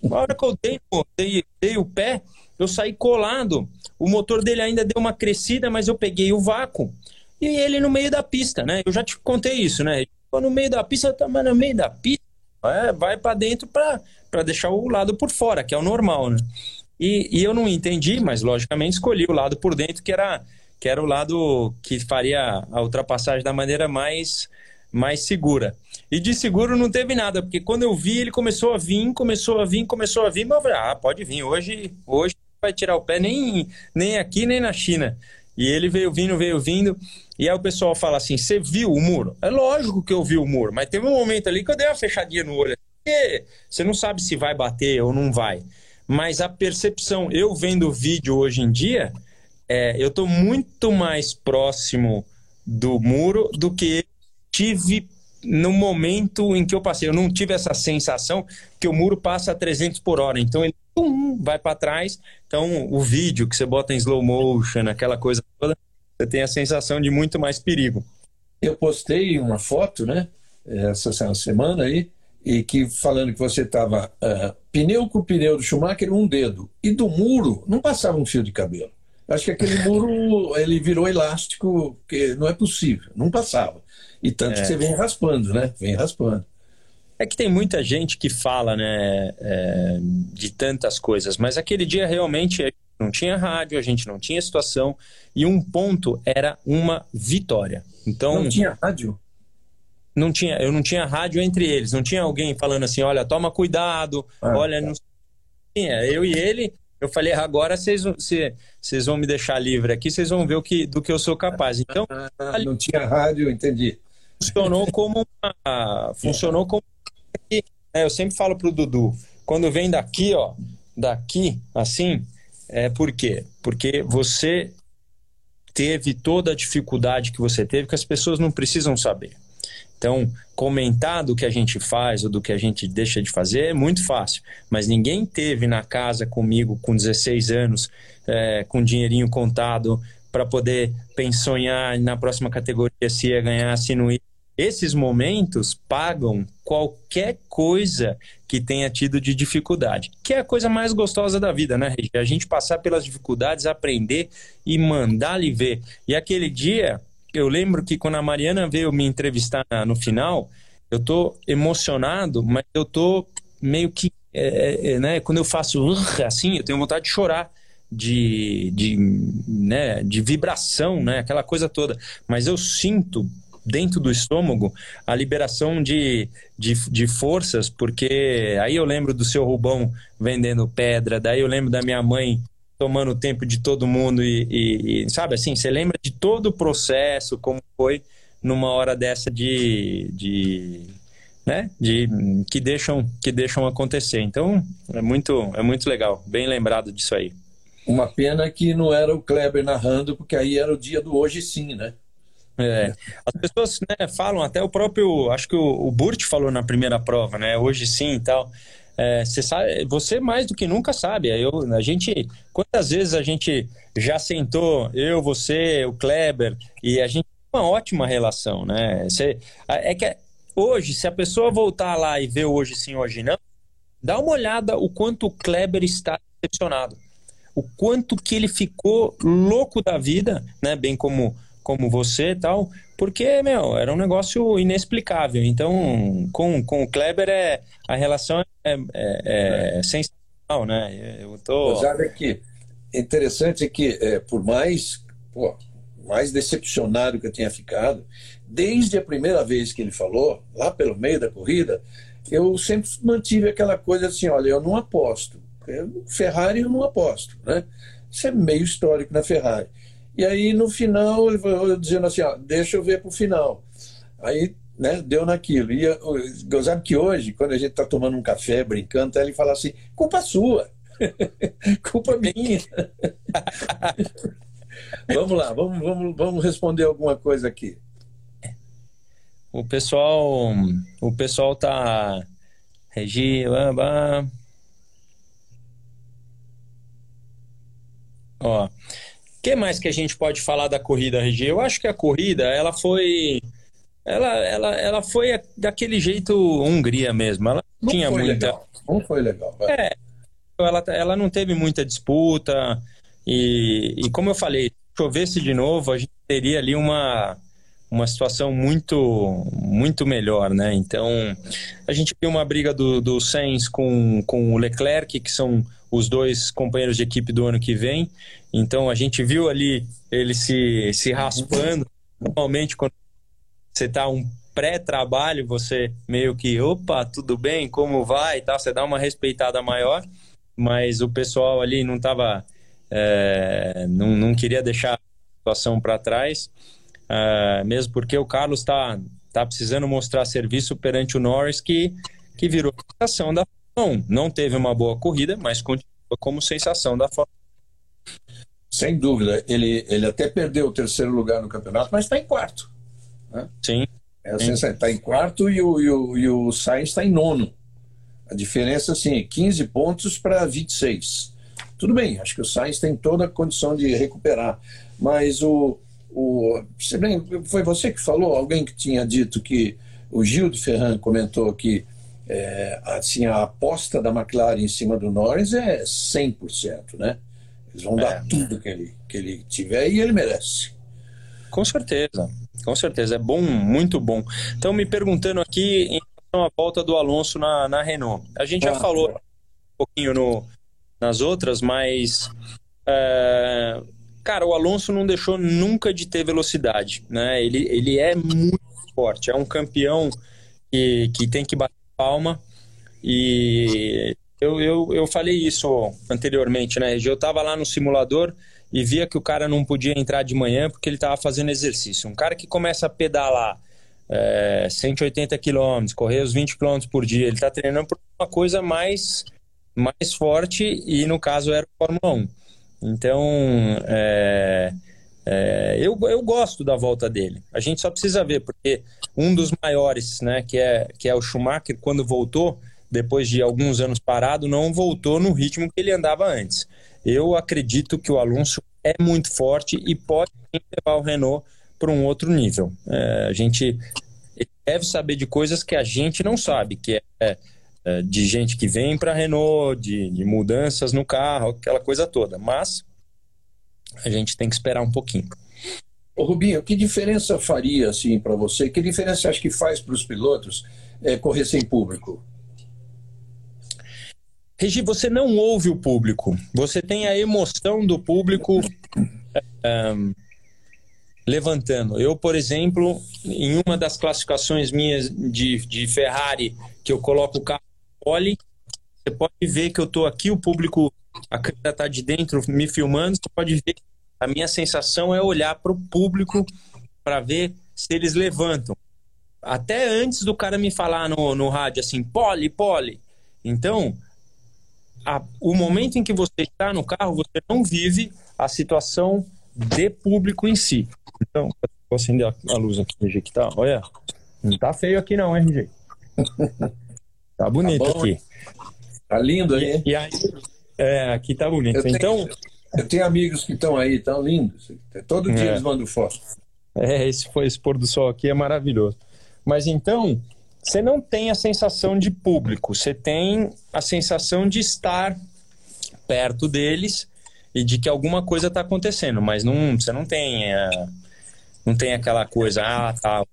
Na hora que eu dei, dei, dei o pé, eu saí colado. O motor dele ainda deu uma crescida, mas eu peguei o vácuo. E ele no meio da pista, né? Eu já te contei isso, né? No meio da pista, tá no meio da pista, é, vai para dentro para deixar o lado por fora, que é o normal, né? E, e, eu não entendi, mas logicamente escolhi o lado por dentro, que era, que era o lado que faria a ultrapassagem da maneira mais, mais segura. E de seguro não teve nada, porque quando eu vi, ele começou a vir, começou a vir, começou a vir, mas eu falei, ah, pode vir, hoje, hoje vai tirar o pé nem, nem aqui, nem na China. E ele veio vindo, veio vindo. E aí o pessoal fala assim: você viu o muro? É lógico que eu vi o muro, mas teve um momento ali que eu dei uma fechadinha no olho você não sabe se vai bater ou não vai. Mas a percepção, eu vendo o vídeo hoje em dia, é, eu estou muito mais próximo do muro do que tive no momento em que eu passei. Eu não tive essa sensação que o muro passa a 300 por hora. Então ele pum, vai para trás. Então o vídeo que você bota em slow motion, aquela coisa toda, você tem a sensação de muito mais perigo. Eu postei uma foto, né? Essa semana aí, e que falando que você estava uh, é, pneu com pneu do Schumacher, um dedo, e do muro não passava um fio de cabelo. Acho que aquele muro ele virou elástico, que não é possível, não passava. E tanto é. que você vem raspando, né? Vem raspando. É que tem muita gente que fala, né, é, de tantas coisas, mas aquele dia realmente não tinha rádio, a gente não tinha situação, e um ponto era uma vitória. Então, não tinha rádio? não tinha, eu não tinha rádio entre eles, não tinha alguém falando assim, olha, toma cuidado, ah, olha, tá. não tinha. Eu e ele, eu falei, agora vocês, vocês vão me deixar livre aqui, vocês vão ver o que, do que eu sou capaz. Então, ah, não tinha rádio, entendi. Funcionou como uma, funcionou como é, eu sempre falo pro Dudu, quando vem daqui, ó, daqui, assim, é por quê? Porque você teve toda a dificuldade que você teve que as pessoas não precisam saber. Então, comentar do que a gente faz ou do que a gente deixa de fazer é muito fácil, mas ninguém teve na casa comigo com 16 anos, é, com dinheirinho contado, para poder pensonhar na próxima categoria se ia ganhar, se não ia. Esses momentos pagam qualquer coisa que tenha tido de dificuldade, que é a coisa mais gostosa da vida, né, Regi? A gente passar pelas dificuldades, aprender e mandar lhe ver. E aquele dia, eu lembro que quando a Mariana veio me entrevistar no final, eu tô emocionado, mas eu tô meio que, é, é, é né, quando eu faço assim, eu tenho vontade de chorar, de, de, né, de vibração, né, aquela coisa toda. Mas eu sinto dentro do estômago a liberação de, de, de, forças, porque aí eu lembro do seu Rubão vendendo pedra, daí eu lembro da minha mãe tomando o tempo de todo mundo e, e, e, sabe assim, você lembra de todo o processo, como foi numa hora dessa de, de né, de que deixam que deixam acontecer. Então, é muito é muito legal, bem lembrado disso aí. Uma pena que não era o Kleber narrando, porque aí era o dia do hoje sim, né? É, as pessoas né, falam, até o próprio, acho que o, o Burt falou na primeira prova, né? Hoje sim e tal. É, você sabe, você mais do que nunca sabe. Eu, a gente, quantas vezes a gente já sentou, eu, você, o Kleber, e a gente tem uma ótima relação, né? Você, é que hoje, se a pessoa voltar lá e ver hoje sim, hoje não, dá uma olhada o quanto o Kleber está decepcionado, o quanto que ele ficou louco da vida, né? Bem como como você e tal, porque, meu, era um negócio inexplicável. Então, com, com o Kleber, é, a relação é, é, é, é. sensacional, né? Eu tô... Sabe que interessante é que, é, por mais, pô, mais decepcionado que eu tenha ficado, desde a primeira vez que ele falou, lá pelo meio da corrida, eu sempre mantive aquela coisa assim, olha, eu não aposto. Ferrari eu não aposto, né? Isso é meio histórico na Ferrari. E aí, no final, ele falou dizendo assim, ó, deixa eu ver para o final. Aí, né, deu naquilo. E gozado que hoje, quando a gente está tomando um café, brincando, ele fala assim, culpa sua. culpa minha. vamos lá, vamos, vamos, vamos responder alguma coisa aqui. O pessoal, o pessoal tá Regi, Ó, que mais que a gente pode falar da corrida, Regi? Eu acho que a corrida, ela foi ela, ela, ela foi daquele jeito Hungria mesmo. Ela não tinha muita. Legal. Não foi legal. É, ela, ela não teve muita disputa. E, e como eu falei, se chovesse de novo, a gente teria ali uma, uma situação muito muito melhor, né? Então, a gente viu uma briga do, do Sainz com, com o Leclerc, que são os dois companheiros de equipe do ano que vem. Então a gente viu ali ele se, se raspando. Normalmente, quando você está um pré-trabalho, você meio que, opa, tudo bem, como vai e tal, você dá uma respeitada maior, mas o pessoal ali não estava. É, não, não queria deixar a situação para trás, é, mesmo porque o Carlos está tá precisando mostrar serviço perante o Norris, que, que virou sensação da 1. Não teve uma boa corrida, mas continua como sensação da Fórmula sem dúvida. Ele, ele até perdeu o terceiro lugar no campeonato, mas está em quarto. Né? Sim. É assim, está em quarto e o, e o, e o Sainz está em nono. A diferença, assim, é 15 pontos para 26. Tudo bem, acho que o Sainz tem toda a condição de recuperar. Mas o. o você bem, foi você que falou, alguém que tinha dito que o Gil de Ferran comentou que é, assim, a aposta da McLaren em cima do Norris é 100%, né? Eles vão dar é. tudo que ele, que ele tiver e ele merece. Com certeza, com certeza. É bom, muito bom. Então, me perguntando aqui em relação à volta do Alonso na, na Renault. A gente ah, já falou um pouquinho no, nas outras, mas. É, cara, o Alonso não deixou nunca de ter velocidade. Né? Ele, ele é muito forte. É um campeão que, que tem que bater palma. E eu, eu, eu falei isso anteriormente, né, Eu estava lá no simulador e via que o cara não podia entrar de manhã porque ele estava fazendo exercício. Um cara que começa a pedalar é, 180 quilômetros, correr os 20 quilômetros por dia, ele está treinando por uma coisa mais, mais forte e, no caso, era o Fórmula 1. Então, é, é, eu, eu gosto da volta dele. A gente só precisa ver, porque um dos maiores, né, que é, que é o Schumacher, quando voltou depois de alguns anos parado, não voltou no ritmo que ele andava antes. Eu acredito que o Alonso é muito forte e pode levar o Renault para um outro nível. É, a gente deve saber de coisas que a gente não sabe, que é, é de gente que vem para Renault, de, de mudanças no carro, aquela coisa toda. Mas a gente tem que esperar um pouquinho. Ô Rubinho, que diferença faria assim para você? Que diferença acha que faz para os pilotos é, correr sem público? Regi, você não ouve o público, você tem a emoção do público. Um, levantando. Eu, por exemplo, em uma das classificações minhas de, de Ferrari, que eu coloco o carro pole, você pode ver que eu estou aqui, o público, a câmera está de dentro me filmando, você pode ver a minha sensação é olhar para o público para ver se eles levantam. Até antes do cara me falar no, no rádio assim, pole, pole. Então, a, o momento em que você está no carro, você não vive a situação de público em si. Então, vou acender a luz aqui, RG, que tá, olha, não tá feio aqui não, RG. Tá bonito tá aqui. Tá lindo aí. E, e aí, é, aqui tá bonito. Eu então, tenho, eu tenho amigos que estão aí, tão lindos. Todo dia é. eles mandam foto. É, esse, foi, esse pôr do sol aqui é maravilhoso. Mas então, você não tem a sensação de público, você tem a sensação de estar perto deles e de que alguma coisa está acontecendo, mas não, você não tem, é, não tem aquela coisa, ah, tá.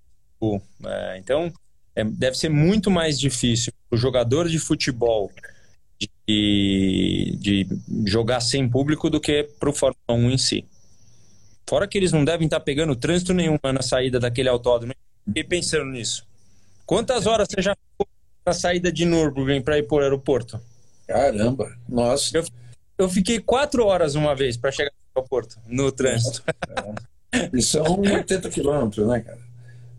É, então, é, deve ser muito mais difícil o jogador de futebol de, de jogar sem público do que para o Fórmula 1 em si. Fora que eles não devem estar tá pegando trânsito nenhum na saída daquele autódromo. Fiquei pensando nisso. Quantas horas você já ficou na saída de Nürburgring para ir para o aeroporto? Caramba, nossa. Eu, eu fiquei quatro horas uma vez para chegar no aeroporto, no trânsito. É. E são 80 quilômetros, né, cara?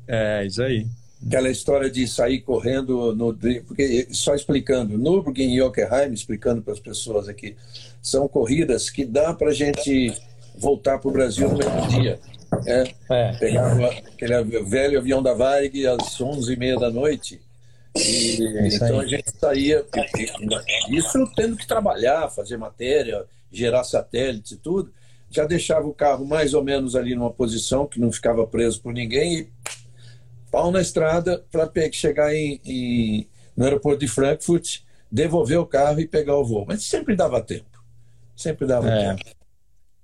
É, isso aí. Aquela história de sair correndo, no, porque só explicando, Nürburgring e Hockenheim, explicando para as pessoas aqui, são corridas que dá para a gente voltar para o Brasil no mesmo dia. É, é. Pegava aquele velho avião da Varig às 11h30 da noite. E, então a gente saía, isso tendo que trabalhar, fazer matéria, gerar satélites e tudo, já deixava o carro mais ou menos ali numa posição que não ficava preso por ninguém e pau na estrada para chegar em, em, no aeroporto de Frankfurt, devolver o carro e pegar o voo. Mas sempre dava tempo. Sempre dava é. tempo.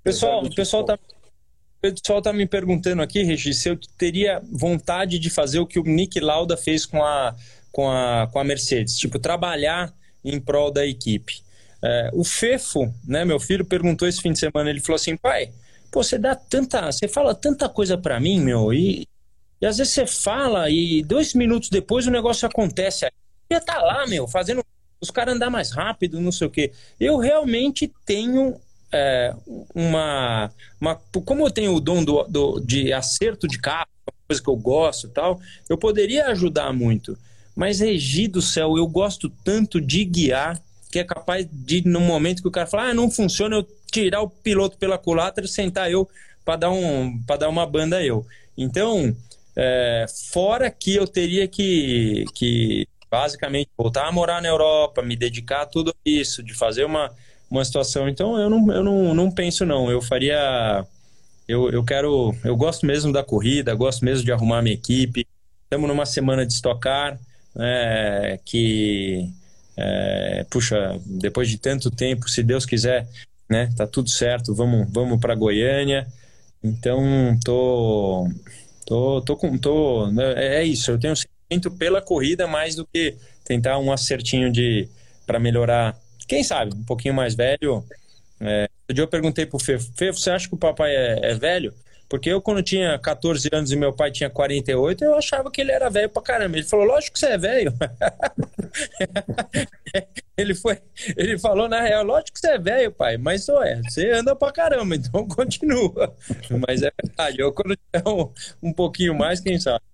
Pessoal, o pessoal está o pessoal está me perguntando aqui, Regi, se eu teria vontade de fazer o que o Nick Lauda fez com a, com a, com a Mercedes, tipo, trabalhar em prol da equipe. É, o Fefo, né, meu filho, perguntou esse fim de semana, ele falou assim, pai, pô, você dá tanta, você fala tanta coisa para mim, meu, e, e às vezes você fala e dois minutos depois o negócio acontece. Estar tá lá, meu, fazendo os caras andar mais rápido, não sei o quê. Eu realmente tenho é, uma, uma. Como eu tenho o dom do, do, de acerto de carro, coisa que eu gosto tal, eu poderia ajudar muito. Mas, Regi do céu, eu gosto tanto de guiar que é capaz de, no momento que o cara fala, ah, não funciona, eu tirar o piloto pela culatra e sentar eu para dar, um, dar uma banda eu. Então, é, fora que eu teria que, que basicamente voltar a morar na Europa, me dedicar a tudo isso, de fazer uma uma situação. Então eu não, eu não, não penso não. Eu faria. Eu, eu quero. Eu gosto mesmo da corrida, gosto mesmo de arrumar minha equipe. Estamos numa semana de estocar, é, que. É, puxa, depois de tanto tempo, se Deus quiser, né? Tá tudo certo, vamos, vamos para Goiânia. Então, tô, tô, tô com, tô, né, é, é isso. Eu tenho sentimento pela corrida mais do que tentar um acertinho de para melhorar quem sabe, um pouquinho mais velho. É, outro dia eu perguntei pro Fê, Fê, você acha que o papai é, é, velho? Porque eu, quando tinha 14 anos e meu pai tinha 48, eu achava que ele era velho pra caramba. Ele falou, lógico que você é velho. ele, foi, ele falou, na real, lógico que você é velho, pai, mas só é, você anda pra caramba, então continua. Mas é verdade, eu quando tinha um, um pouquinho mais, quem sabe.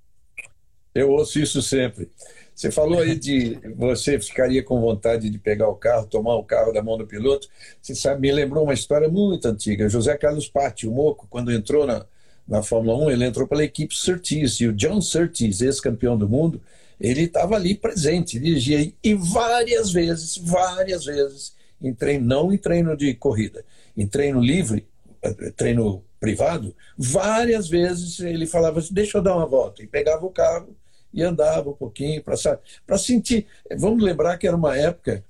Eu ouço isso sempre. Você falou aí de você ficaria com vontade de pegar o carro, tomar o carro da mão do piloto. Você sabe, me lembrou uma história muito antiga. José Carlos Patti, o Moco, quando entrou na, na Fórmula 1, ele entrou pela equipe Surtees. E o John Surtees, ex-campeão do mundo, ele estava ali presente, dirigia e várias vezes, várias vezes, em treino, não em treino de corrida, em treino livre, eh, treino privado, várias vezes ele falava assim, deixa eu dar uma volta, e pegava o carro e andava um pouquinho para sentir. Vamos lembrar que era uma época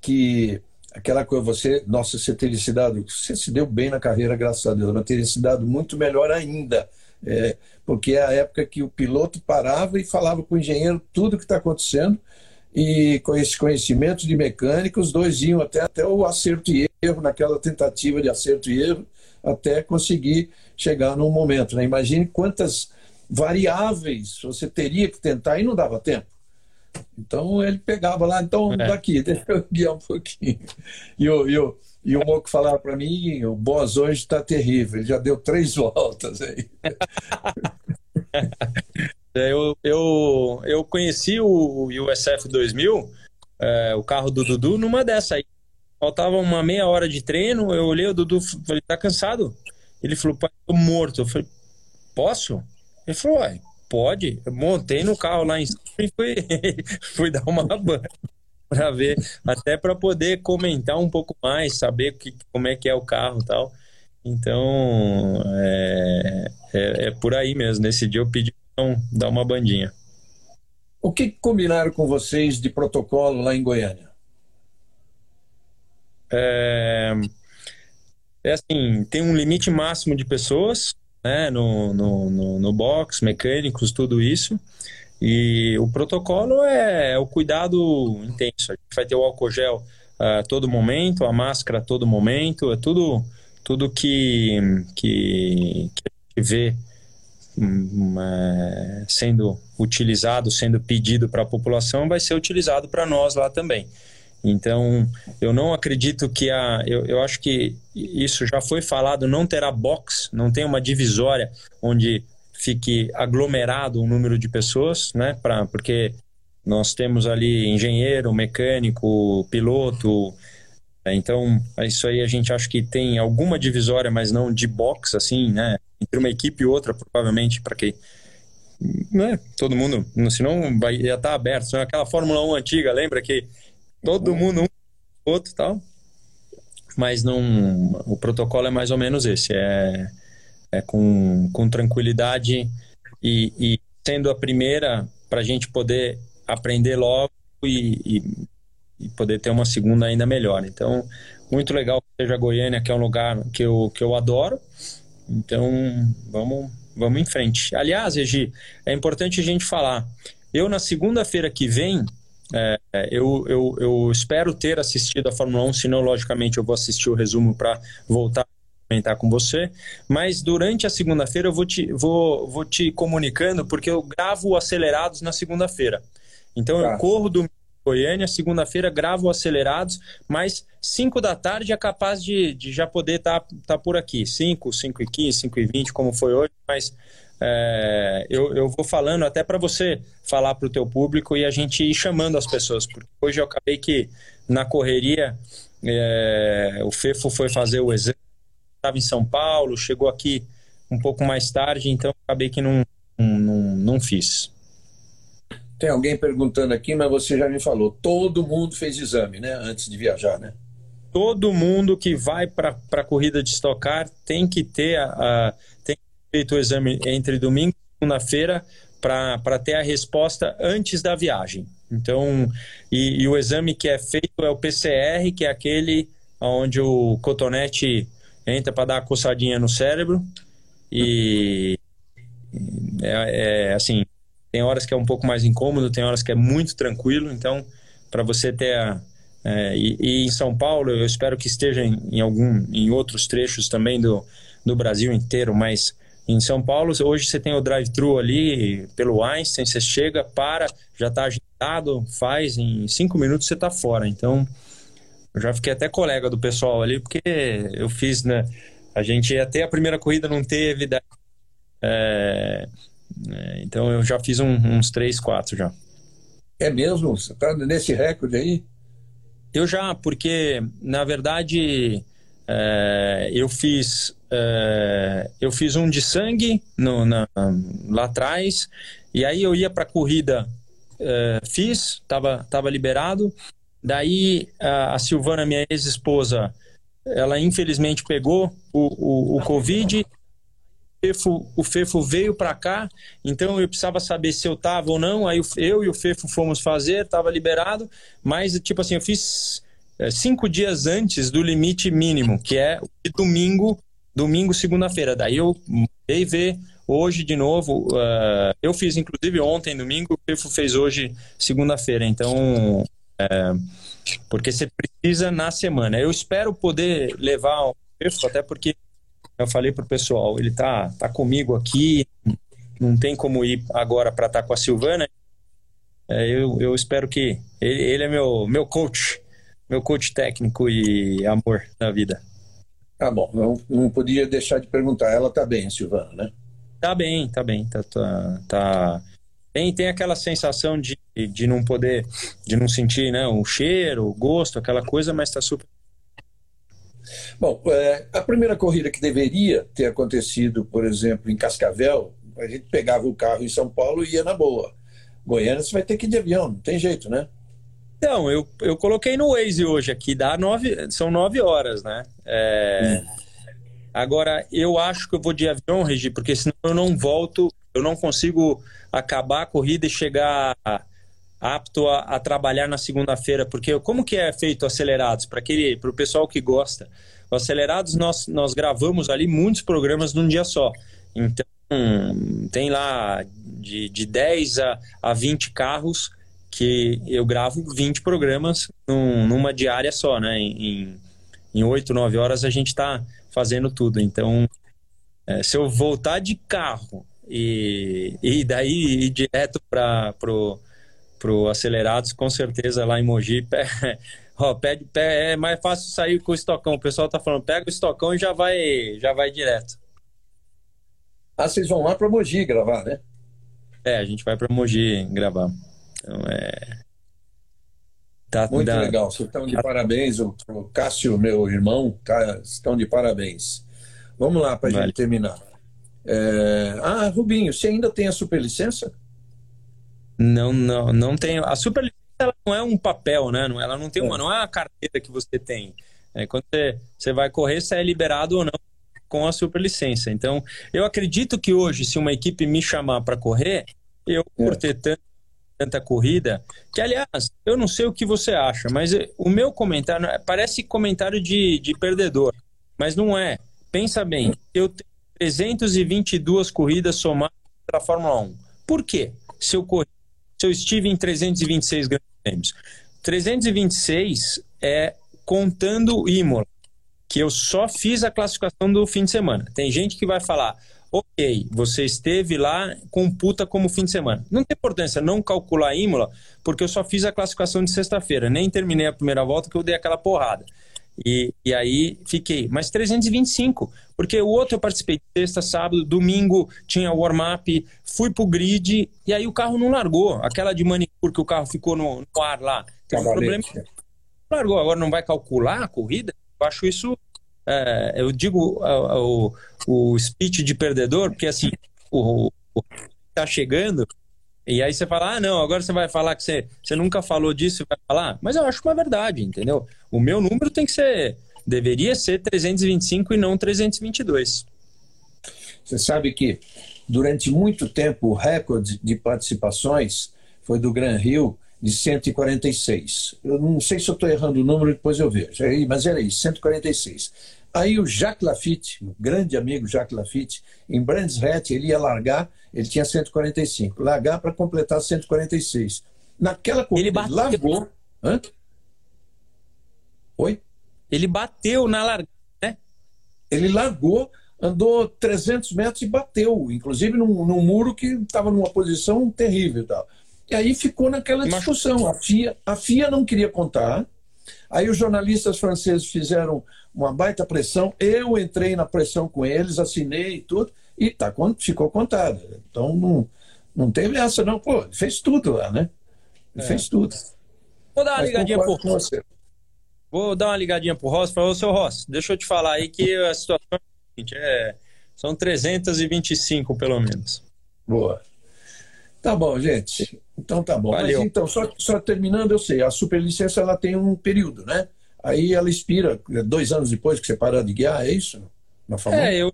que aquela coisa, você, nossa, você teria se dado, você se deu bem na carreira, graças a Deus, mas teria se dado muito melhor ainda. É, porque é a época que o piloto parava e falava com o engenheiro tudo o que está acontecendo, e com esse conhecimento de mecânica, os dois iam até, até o acerto e erro, naquela tentativa de acerto e erro, até conseguir chegar num momento. Né? Imagine quantas variáveis você teria que tentar e não dava tempo. Então ele pegava lá, então é. daqui, deixa eu guiar um pouquinho. E o, e o, e o Moco falava para mim: o Boas hoje está terrível, ele já deu três voltas aí. É, eu, eu, eu conheci o USF 2000, é, o carro do Dudu, numa dessa aí. Faltava uma meia hora de treino, eu olhei o Dudu falei, tá cansado? Ele falou, pai, tô morto. Eu falei, posso? Ele falou, uai, pode. Eu montei no carro lá em cima e fui, fui dar uma banha para ver, até para poder comentar um pouco mais, saber que, como é que é o carro e tal. Então, é, é, é por aí mesmo. Nesse dia eu pedi então, dá uma bandinha. O que combinaram com vocês de protocolo lá em Goiânia? É, é assim, tem um limite máximo de pessoas né, no, no, no, no box, mecânicos, tudo isso. E o protocolo é, é o cuidado intenso. A gente vai ter o álcool gel a todo momento, a máscara a todo momento, é tudo, tudo que, que, que a gente vê é, sendo utilizado, sendo pedido para a população, vai ser utilizado para nós lá também. Então, eu não acredito que a. Eu, eu acho que isso já foi falado, não terá box, não tem uma divisória onde fique aglomerado um número de pessoas, né? Pra, porque nós temos ali engenheiro, mecânico, piloto. Então, isso aí a gente acha que tem alguma divisória, mas não de box, assim, né? entre uma equipe e outra, provavelmente, para que né, todo mundo, senão vai, estar tá aberto. Senão aquela Fórmula 1 antiga, lembra que todo mundo um outro tal. Mas não, o protocolo é mais ou menos esse, é, é com, com tranquilidade e, e sendo a primeira para a gente poder aprender logo e, e, e, poder ter uma segunda ainda melhor. Então, muito legal que seja Goiânia, que é um lugar que eu, que eu adoro. Então, vamos, vamos em frente. Aliás, Regi, é importante a gente falar. Eu, na segunda-feira que vem, é, eu, eu, eu espero ter assistido a Fórmula 1, senão, logicamente, eu vou assistir o resumo para voltar a comentar com você. Mas durante a segunda-feira eu vou te, vou, vou te comunicando, porque eu gravo acelerados na segunda-feira. Então, tá. eu corro do Goiânia, segunda-feira gravo acelerados, mas 5 da tarde é capaz de, de já poder estar tá, tá por aqui. 5, 5 e 15, 5 e 20, como foi hoje, mas é, eu, eu vou falando até para você falar para o teu público e a gente ir chamando as pessoas, porque hoje eu acabei que na correria é, o Fefo foi fazer o exame, estava em São Paulo, chegou aqui um pouco mais tarde, então acabei que não, não, não fiz. Tem alguém perguntando aqui, mas você já me falou. Todo mundo fez exame, né? Antes de viajar, né? Todo mundo que vai para a corrida de estocar tem que ter a, a feito o exame entre domingo e segunda-feira para ter a resposta antes da viagem. Então, e, e, o exame que é feito é o PCR, que é aquele onde o cotonete entra para dar a coçadinha no cérebro. E é, é assim, tem horas que é um pouco mais incômodo, tem horas que é muito tranquilo. Então, para você ter a, é, e, e, em São Paulo, eu espero que esteja em, em, algum, em outros trechos também do, do Brasil inteiro, mas em São Paulo, hoje você tem o drive-thru ali pelo Einstein, você chega, para, já está agitado, faz, em cinco minutos você está fora. Então, eu já fiquei até colega do pessoal ali, porque eu fiz, né? A gente até a primeira corrida não teve. É, é, então eu já fiz um, uns três, quatro já. É mesmo? Você está nesse recorde aí? Eu já, porque na verdade é, eu fiz é, eu fiz um de sangue no, na, lá atrás e aí eu ia para corrida, é, fiz, estava tava liberado. Daí a, a Silvana, minha ex-esposa, ela infelizmente pegou o, o, o Covid Fefo, o Fefo veio para cá, então eu precisava saber se eu tava ou não. Aí eu e o Fefo fomos fazer, tava liberado, mas tipo assim, eu fiz cinco dias antes do limite mínimo, que é domingo, domingo, segunda-feira. Daí eu mandei ver hoje de novo. Uh, eu fiz inclusive ontem, domingo, o Fefo fez hoje, segunda-feira. Então, é, porque você precisa na semana. Eu espero poder levar o Fefo, até porque Eu falei pro pessoal, ele tá, tá comigo aqui, não tem como ir agora para estar tá com a Silvana. É, eu, eu espero que ele, ele é meu, meu coach, meu coach técnico e amor na vida. Tá bom, não, não podia deixar de perguntar. Ela tá bem, Silvana, né? Tá bem, tá bem, tá, tá, tá... Tem, tem aquela sensação de, de não poder, de não sentir né, o cheiro, o gosto, aquela coisa, mas tá super Bom, é, a primeira corrida que deveria ter acontecido, por exemplo, em Cascavel, a gente pegava o carro em São Paulo e ia na boa. Goiânia você vai ter que ir de avião, não tem jeito, né? Então, eu, eu coloquei no Waze hoje aqui, dá nove, são nove horas, né? É. Agora, eu acho que eu vou de avião, Regi, porque senão eu não volto, eu não consigo acabar a corrida e chegar apto a, a trabalhar na segunda-feira, porque como que é feito acelerados para o pessoal que gosta? O acelerados nós nós gravamos ali muitos programas num dia só. Então tem lá de, de 10 a, a 20 carros que eu gravo 20 programas num, numa diária só, né? Em, em 8, 9 horas a gente está fazendo tudo. Então, é, se eu voltar de carro e, e daí ir direto para pro, pro Acelerados, com certeza lá em Mogi, pé, ó, pede, pé, é mais fácil sair com o estocão. O pessoal tá falando, pega o estocão e já vai, já vai direto. Ah, vocês vão lá para Mogi gravar, né? É, a gente vai para Mogi gravar. Então é. Tá, Muito da... legal, vocês estão de parabéns. O, o Cássio, meu irmão, tá, estão de parabéns. Vamos lá para a vale. gente terminar. É... Ah, Rubinho, você ainda tem a superlicença? Não, não, não tenho. A superlicença ela não é um papel, né? Ela não tem uma, é. não é uma carteira que você tem. É, quando você, você vai correr, você é liberado ou não com a superlicença. Então, eu acredito que hoje, se uma equipe me chamar para correr, eu, é. por ter tanta, tanta corrida, que aliás, eu não sei o que você acha, mas o meu comentário parece comentário de, de perdedor, mas não é. Pensa bem, eu tenho 322 corridas somadas para a Fórmula 1. Por quê? Se eu corri, se eu estive em 326 grandes prêmios. 326 é contando Imola que eu só fiz a classificação do fim de semana. Tem gente que vai falar, ok, você esteve lá, computa como fim de semana. Não tem importância não calcular a Imola, porque eu só fiz a classificação de sexta-feira, nem terminei a primeira volta que eu dei aquela porrada. E, e aí fiquei, mas 325, porque o outro eu participei sexta, sábado, domingo tinha warm-up, fui pro grid e aí o carro não largou. Aquela de manicure que o carro ficou no, no ar lá, tem um problema. Largou, agora não vai calcular a corrida? Eu acho isso é, eu digo o, o speech de perdedor, porque assim, o, o tá chegando, e aí você fala, ah, não, agora você vai falar que você, você nunca falou disso e vai falar. Mas eu acho uma verdade, entendeu? O meu número tem que ser, deveria ser 325 e não 322. Você sabe que durante muito tempo o recorde de participações foi do Gran Rio de 146. Eu não sei se eu estou errando o número, depois eu vejo. Mas era isso, 146. Aí o Jacques Lafitte, o grande amigo Jacques Lafitte, em Brands Hatch, ele ia largar, ele tinha 145, largar para completar 146. Naquela corrida, ele, bateu. largou. Hã? Oi? Ele bateu na largada, né? Ele largou, andou 300 metros e bateu, inclusive num, num muro que estava numa posição terrível e tal. E aí ficou naquela discussão. A FIA, a FIA não queria contar. Aí os jornalistas franceses fizeram uma baita pressão. Eu entrei na pressão com eles, assinei e tudo, e tá, ficou contado. Então não, não teve essa, não. Pô, ele fez tudo lá, né? Ele é. fez tudo. Vou dar uma Mas ligadinha pro Ross. Vou dar uma ligadinha pro Ross. Falou, seu Ross, deixa eu te falar aí que a situação é a seguinte: é, são 325 pelo menos. Boa. Tá bom, gente. Então tá bom. Valeu. Mas então, só, só terminando, eu sei, a superlicença ela tem um período, né? Aí ela expira dois anos depois que você parar de guiar, é isso? Na é, eu.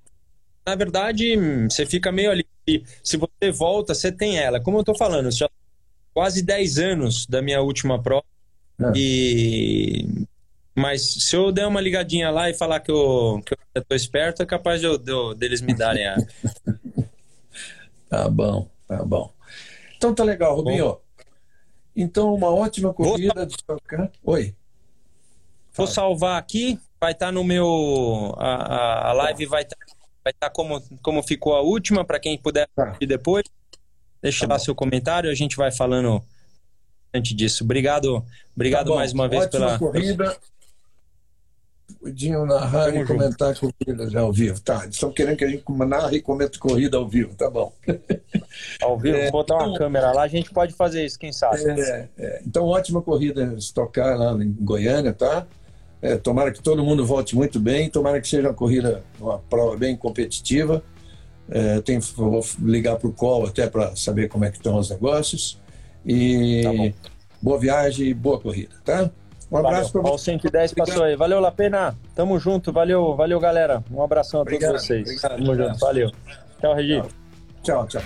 Na verdade, você fica meio ali. Se você volta, você tem ela. Como eu tô falando, já quase 10 anos da minha última prova. É. E. Mas se eu der uma ligadinha lá e falar que eu, que eu tô esperto, é capaz de, eu, de, deles me darem a. tá bom, tá bom. Então tá legal, Rubinho. Bom. Então, uma ótima corrida Vou... Oi. Vou salvar aqui vai estar tá no meu. A, a live vai estar tá, vai tá como, como ficou a última, para quem puder tá. depois. Deixa tá lá bom. seu comentário, a gente vai falando antes disso. Obrigado, obrigado tá mais uma vez Ótima pela. corrida. Podiam narrar Tamo e comentar corridas ao vivo. Tá, eles estão querendo que a gente narre e comente corrida ao vivo, tá bom. Ao vivo, é, botar uma então, câmera lá, a gente pode fazer isso, quem sabe. É, é, então, ótima corrida estocar lá em Goiânia, tá? É, tomara que todo mundo volte muito bem, tomara que seja uma corrida, uma prova bem competitiva. É, tem, vou ligar para o call até para saber como é que estão os negócios. E tá boa viagem e boa corrida, tá? Um abraço para vocês. 110 passou aí. Valeu, Lapena. Tamo junto. Valeu, valeu, galera. Um abração a obrigado, todos vocês. Obrigado, Tamo junto. Valeu. Tchau, Regi. tchau. tchau.